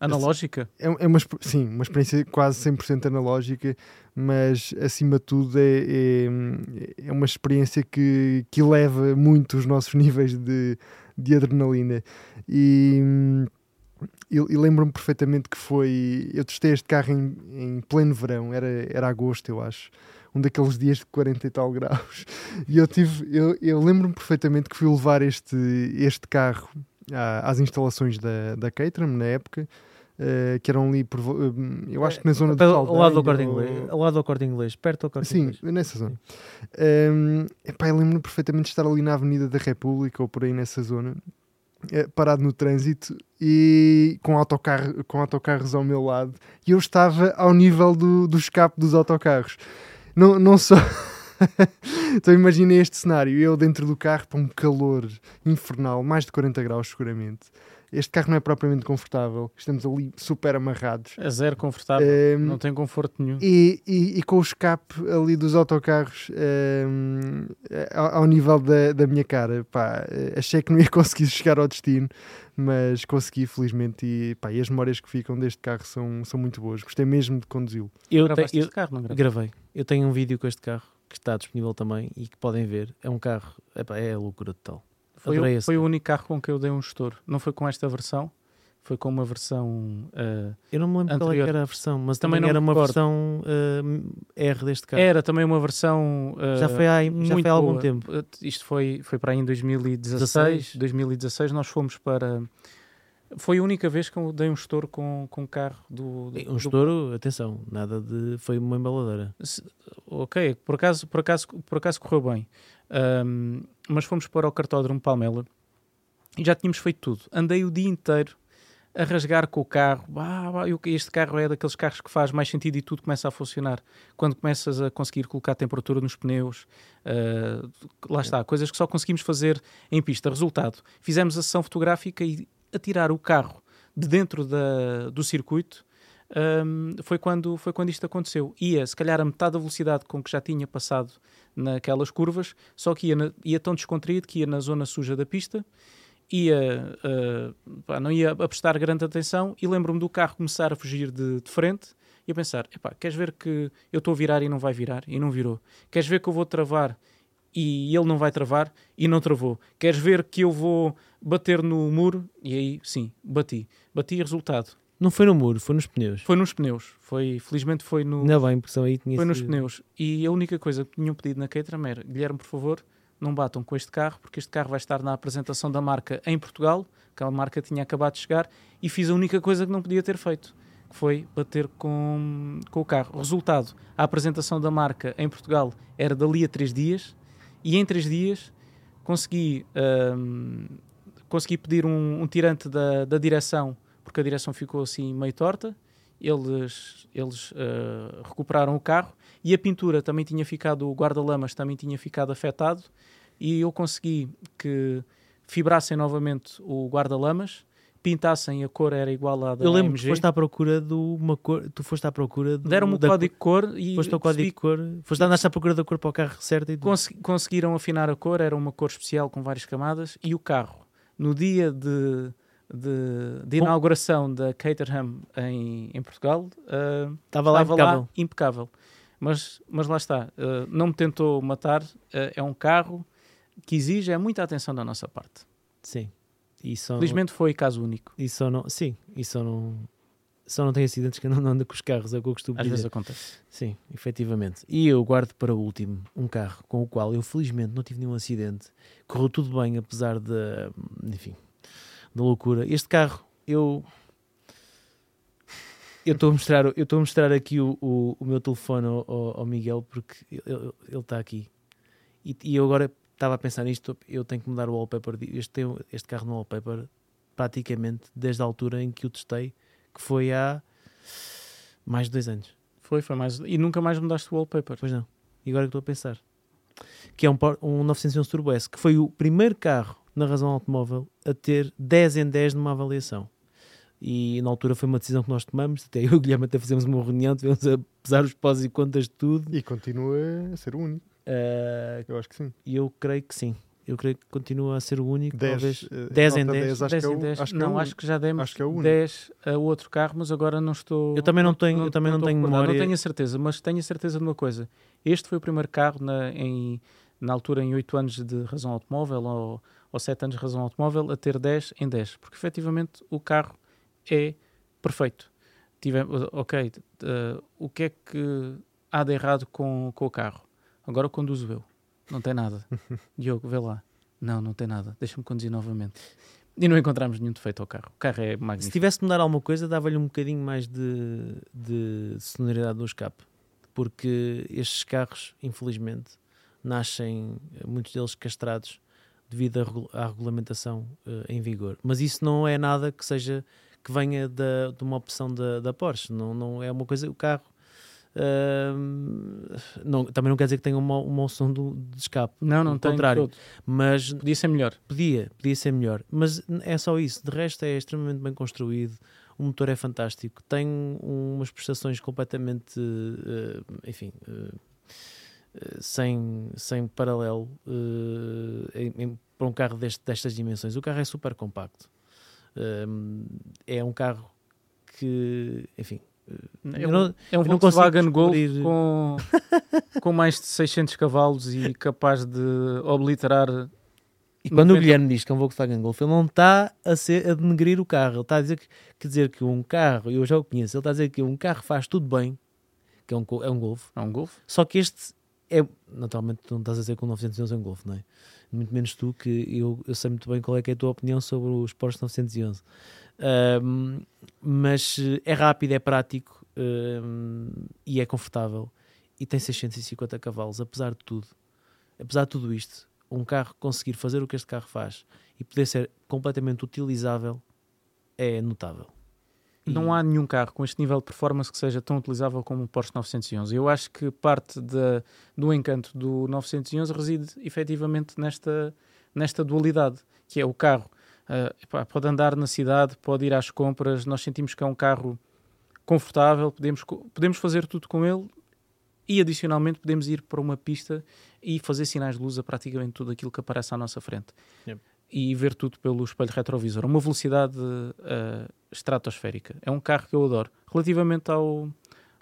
analógica? É, é, uma, sim, uma experiência quase 100% analógica, mas acima de tudo é, é, é, uma experiência que, que eleva muito os nossos níveis de, de adrenalina. E, e, lembro-me perfeitamente que foi. Eu testei este carro em, em pleno verão, era, era agosto, eu acho um daqueles dias de 40 e tal graus. E eu tive, eu, eu lembro-me perfeitamente que fui levar este, este carro às instalações da, da Caterham na época. Uh, que eram ali, por, uh, eu acho que na zona do Ao lado do corte inglês, ao lado do corte inglês, perto do corte Sim, inglês. nessa zona. Um, ehm, epá, eu lembro-me perfeitamente de estar ali na Avenida da República ou por aí nessa zona, parado no trânsito e com, autocarro, com autocarros ao meu lado, e eu estava ao nível do, do escape dos autocarros. Não, não só. então imaginei este cenário, eu dentro do carro para um calor infernal, mais de 40 graus seguramente. Este carro não é propriamente confortável, estamos ali super amarrados. É zero confortável, um, não tem conforto nenhum. E, e, e, com o escape ali dos autocarros um, ao, ao, nível da, da minha cara, pá, achei que não ia conseguir chegar ao destino, mas consegui felizmente e, pá, e as memórias que ficam deste carro são, são muito boas. Gostei mesmo de conduzi-lo. Eu, te, eu carro, não gravei. Eu tenho um vídeo com este carro que está disponível também e que podem ver. É um carro, epá, é a loucura total. Foi, o, foi o único carro com que eu dei um estouro. Não foi com esta versão, foi com uma versão. Uh, eu não me lembro anterior. qual é era a versão, mas também, também era uma recordo. versão uh, R deste carro. Era também uma versão. Uh, já foi há, já foi há algum boa. tempo. Isto foi, foi para aí em 2016. 16. 2016 nós fomos para foi a única vez que eu dei um estouro com, com o carro do, do Um estouro, do... atenção, nada de. Foi uma embaladeira. ok, por acaso, por acaso, por acaso correu bem. Um, mas fomos para o cartódromo Palmela e já tínhamos feito tudo. Andei o dia inteiro a rasgar com o carro. Ah, este carro é daqueles carros que faz mais sentido e tudo começa a funcionar. Quando começas a conseguir colocar temperatura nos pneus, uh, lá está, coisas que só conseguimos fazer em pista. Resultado, fizemos a sessão fotográfica e a tirar o carro de dentro da, do circuito um, foi, quando, foi quando isto aconteceu. Ia, se calhar, a metade da velocidade com que já tinha passado naquelas curvas, só que ia, na, ia tão descontraído que ia na zona suja da pista, ia, uh, pá, não ia a prestar grande atenção e lembro-me do carro começar a fugir de, de frente e a pensar, epá, queres ver que eu estou a virar e não vai virar? E não virou. Queres ver que eu vou travar e ele não vai travar e não travou. Queres ver que eu vou bater no muro? E aí, sim, bati. Bati resultado. Não foi no muro, foi nos pneus. Foi nos pneus. Foi, felizmente foi no. Não bem, porque aí tinha Foi nos sido- pneus. E a única coisa que tinham pedido na Caterham era: Guilherme, por favor, não batam com este carro, porque este carro vai estar na apresentação da marca em Portugal, que a marca tinha acabado de chegar, e fiz a única coisa que não podia ter feito, que foi bater com, com o carro. Resultado: a apresentação da marca em Portugal era dali a três dias, e em três dias consegui, hum, consegui pedir um, um tirante da, da direção, porque a direção ficou assim meio torta. Eles, eles ah, recuperaram o carro e a pintura também tinha ficado, o guarda-lamas também tinha ficado afetado e eu consegui que fibrassem novamente o guarda-lamas, pintassem a cor era igual à da Eu lembro que AMG, foste à procura de uma cor. Tu foste à procura do, deram-me o código de cor e Foste ao código de cor. Foste andaste à procura da cor para o carro certo e Cons- conseguiram afinar a cor, era uma cor especial com várias camadas e o carro, no dia de, de, de inauguração da Caterham em, em Portugal, ah, estava lá estava impecável. lá impecável. Mas, mas lá está, ah, não me tentou matar, ah, é um carro que exige é muita atenção da nossa parte. Sim. E só, Felizmente foi caso único, e só não. Sim, e só não. Só não tem acidentes que não ando com os carros, é o que eu costumo às dizer. vezes acontece. Sim, efetivamente. E eu guardo para o último um carro com o qual eu felizmente não tive nenhum acidente. Correu tudo bem, apesar da, enfim, da loucura. Este carro, eu eu estou a mostrar, eu estou a mostrar aqui o, o, o meu telefone ao, ao- Miguel porque ele- está aqui. E, e eu agora estava a pensar nisto, eu tenho que mudar o wallpaper. Este, tem- este carro no wallpaper praticamente desde a altura em que o testei, que foi há mais de dois anos. Foi, foi mais. E nunca mais mudaste o wallpaper. Pois não. E agora que estou a pensar. Que é um, um 911 Turbo S, que foi o primeiro carro na razão automóvel a ter 10 em 10 numa avaliação. E na altura foi uma decisão que nós tomamos, até eu e o Guilherme até fizemos uma reunião, tivemos a pesar os pós e contas de tudo. E continua a ser o único. Ah, Eu acho que sim. E eu creio que sim. Eu creio que continua a ser o único. 10, talvez. eh, 10 em nota 10. acho 10 que é em o- 10. acho que é não, o acho que já demos acho que é o único. 10 a outro carro, mas agora não estou. Eu também não tenho- eu também não estou tenho memória. Não tenho a certeza, mas tenho a certeza de uma coisa. Este foi o primeiro carro na, em, na altura, em 8 anos de razão automóvel ou, ou 7 anos de razão automóvel, a ter 10 em 10. Porque efetivamente o carro é perfeito. Tive, ok, eh, o que é que há de errado com, com o carro? Agora conduzo eu. Não tem nada. Diogo, vê lá. Não, não tem nada. Deixa-me conduzir novamente. E não encontramos nenhum defeito ao carro. O carro é Se magnífico. tivesse de mudar alguma coisa, dava-lhe um bocadinho mais de, de sonoridade no escape. Porque estes carros, infelizmente, nascem, eh, muitos deles castrados, devido à regu- à regulamentação eh, em vigor. Mas isso não é nada que seja que venha da, de uma opção da, da Porsche. Não, não é uma coisa. O carro. ahm, não, também não quer dizer que tenha uma, uma opção do- de escape. Não, não tem. contrário. todo. Mas Podia ser melhor. Podia, podia ser melhor, mas é só isso. De resto, é extremamente bem construído. O motor é fantástico, tem umas prestações completamente, eh, enfim, eh, sem, sem paralelo eh, em- em- para um carro deste- destas dimensões. O carro é super compacto. Eh, é um carro que, enfim, É eu um, não- é um Volkswagen Golf descobrir- com, com mais de 600 cavalos e capaz de obliterar. E quando o 90 Guilherme diz que é um Volkswagen Golf, ele não está a, ser, a denegrir o carro. Ele está a dizer que, que dizer que um carro, eu já o conheço, ele está a dizer que um carro faz tudo bem, que é um, é um Golf, É um Golf? só que este é. Naturalmente, tu não estás a dizer que o 911 é um Golf, não é? Muito menos tu, que eu, eu sei muito bem qual é, é a tua opinião sobre os Porsche 911. Ahm, mas eh, é rápido, é prático ahm, e é confortável e tem 650 cavalos, apesar de tudo. Apesar de tudo isto, um carro conseguir fazer o que este carro faz e poder ser completamente utilizável é notável. Não há nenhum carro com este nível de performance que seja tão utilizável como o Porsche 911. Eu acho que parte da, do encanto do 911 reside efetivamente nesta, nesta dualidade, que é o carro. epá, pode andar na cidade, pode ir às compras. Nós sentimos que é um carro confortável, podemos, podemos fazer tudo com ele e adicionalmente podemos ir para uma pista e fazer sinais de luz a praticamente tudo aquilo que aparece à nossa frente. Yep. E ver tudo pelo espelho retrovisor. Uma velocidade uh, estratosférica. É um carro que eu adoro. Relativamente ao,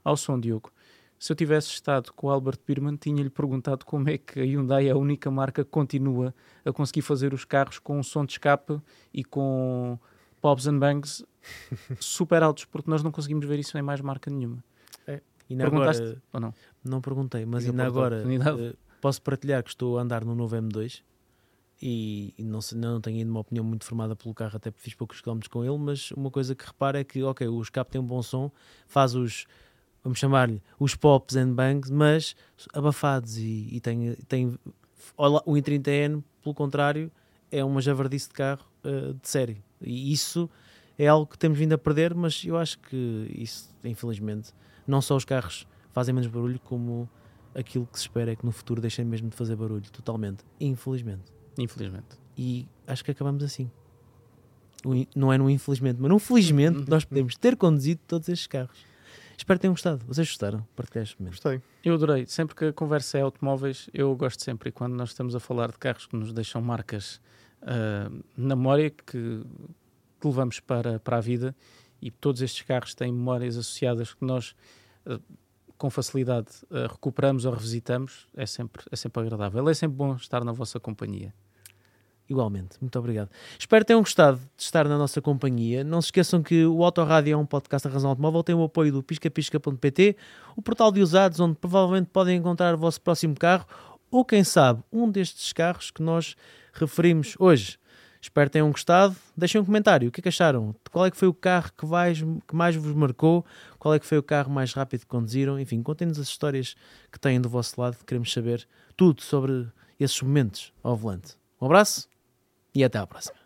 ao som, Diogo, se eu tivesse estado com o Albert Birman, tinha-lhe perguntado como é que a Hyundai é a única marca que continua a conseguir fazer os carros com um som de escape e com pops and bangs super altos, porque nós não conseguimos ver isso em mais marca nenhuma. É. Perguntaste agora, ou não? Não perguntei, mas ainda agora uh, posso partilhar que estou a andar no novo M2 e, não, não tenho ainda uma opinião muito formada pelo carro, até fiz poucos quilómetros com ele, mas uma coisa que reparo é que, ok, o escape tem um bom som, faz os vamos chamar-lhe os pops and bangs, mas abafados e, e tem, tem o i30N, pelo contrário, é uma javardice de carro uh, de série. E isso é algo que temos vindo a perder, mas eu acho que isso, infelizmente, não só os carros fazem menos barulho, como aquilo que se espera é que no futuro deixem mesmo de fazer barulho, totalmente. Infelizmente. Infelizmente. E acho que acabamos assim. Não é no infelizmente, mas no felizmente nós podemos ter conduzido todos estes carros. Espero que tenham gostado. Vocês gostaram? Partilhar este momento. Gostei. Eu adorei. Sempre que a conversa é automóveis, eu gosto sempre. E quando nós estamos a falar de carros que nos deixam marcas uh, na memória que, que, levamos para, para a vida, e todos estes carros têm memórias associadas que nós, uh, com facilidade, uh, recuperamos ou revisitamos, é sempre, é sempre agradável. É sempre bom estar na vossa companhia. Igualmente, muito obrigado. Espero tenham gostado de estar na nossa companhia. Não se esqueçam que o Autorádio é um podcast da Razão Automóvel, tem o apoio do piscapisca.pt, o portal de usados, onde provavelmente podem encontrar o vosso próximo carro ou, quem sabe, um destes carros que nós referimos hoje. Espero tenham gostado. Deixem um comentário. O que, é que acharam? Qual é que foi o carro que mais, que mais vos marcou? Qual é que foi o carro mais rápido que conduziram? Enfim, contem-nos as histórias que têm do vosso lado. Queremos saber tudo sobre esses momentos ao volante. Um abraço e até à próxima.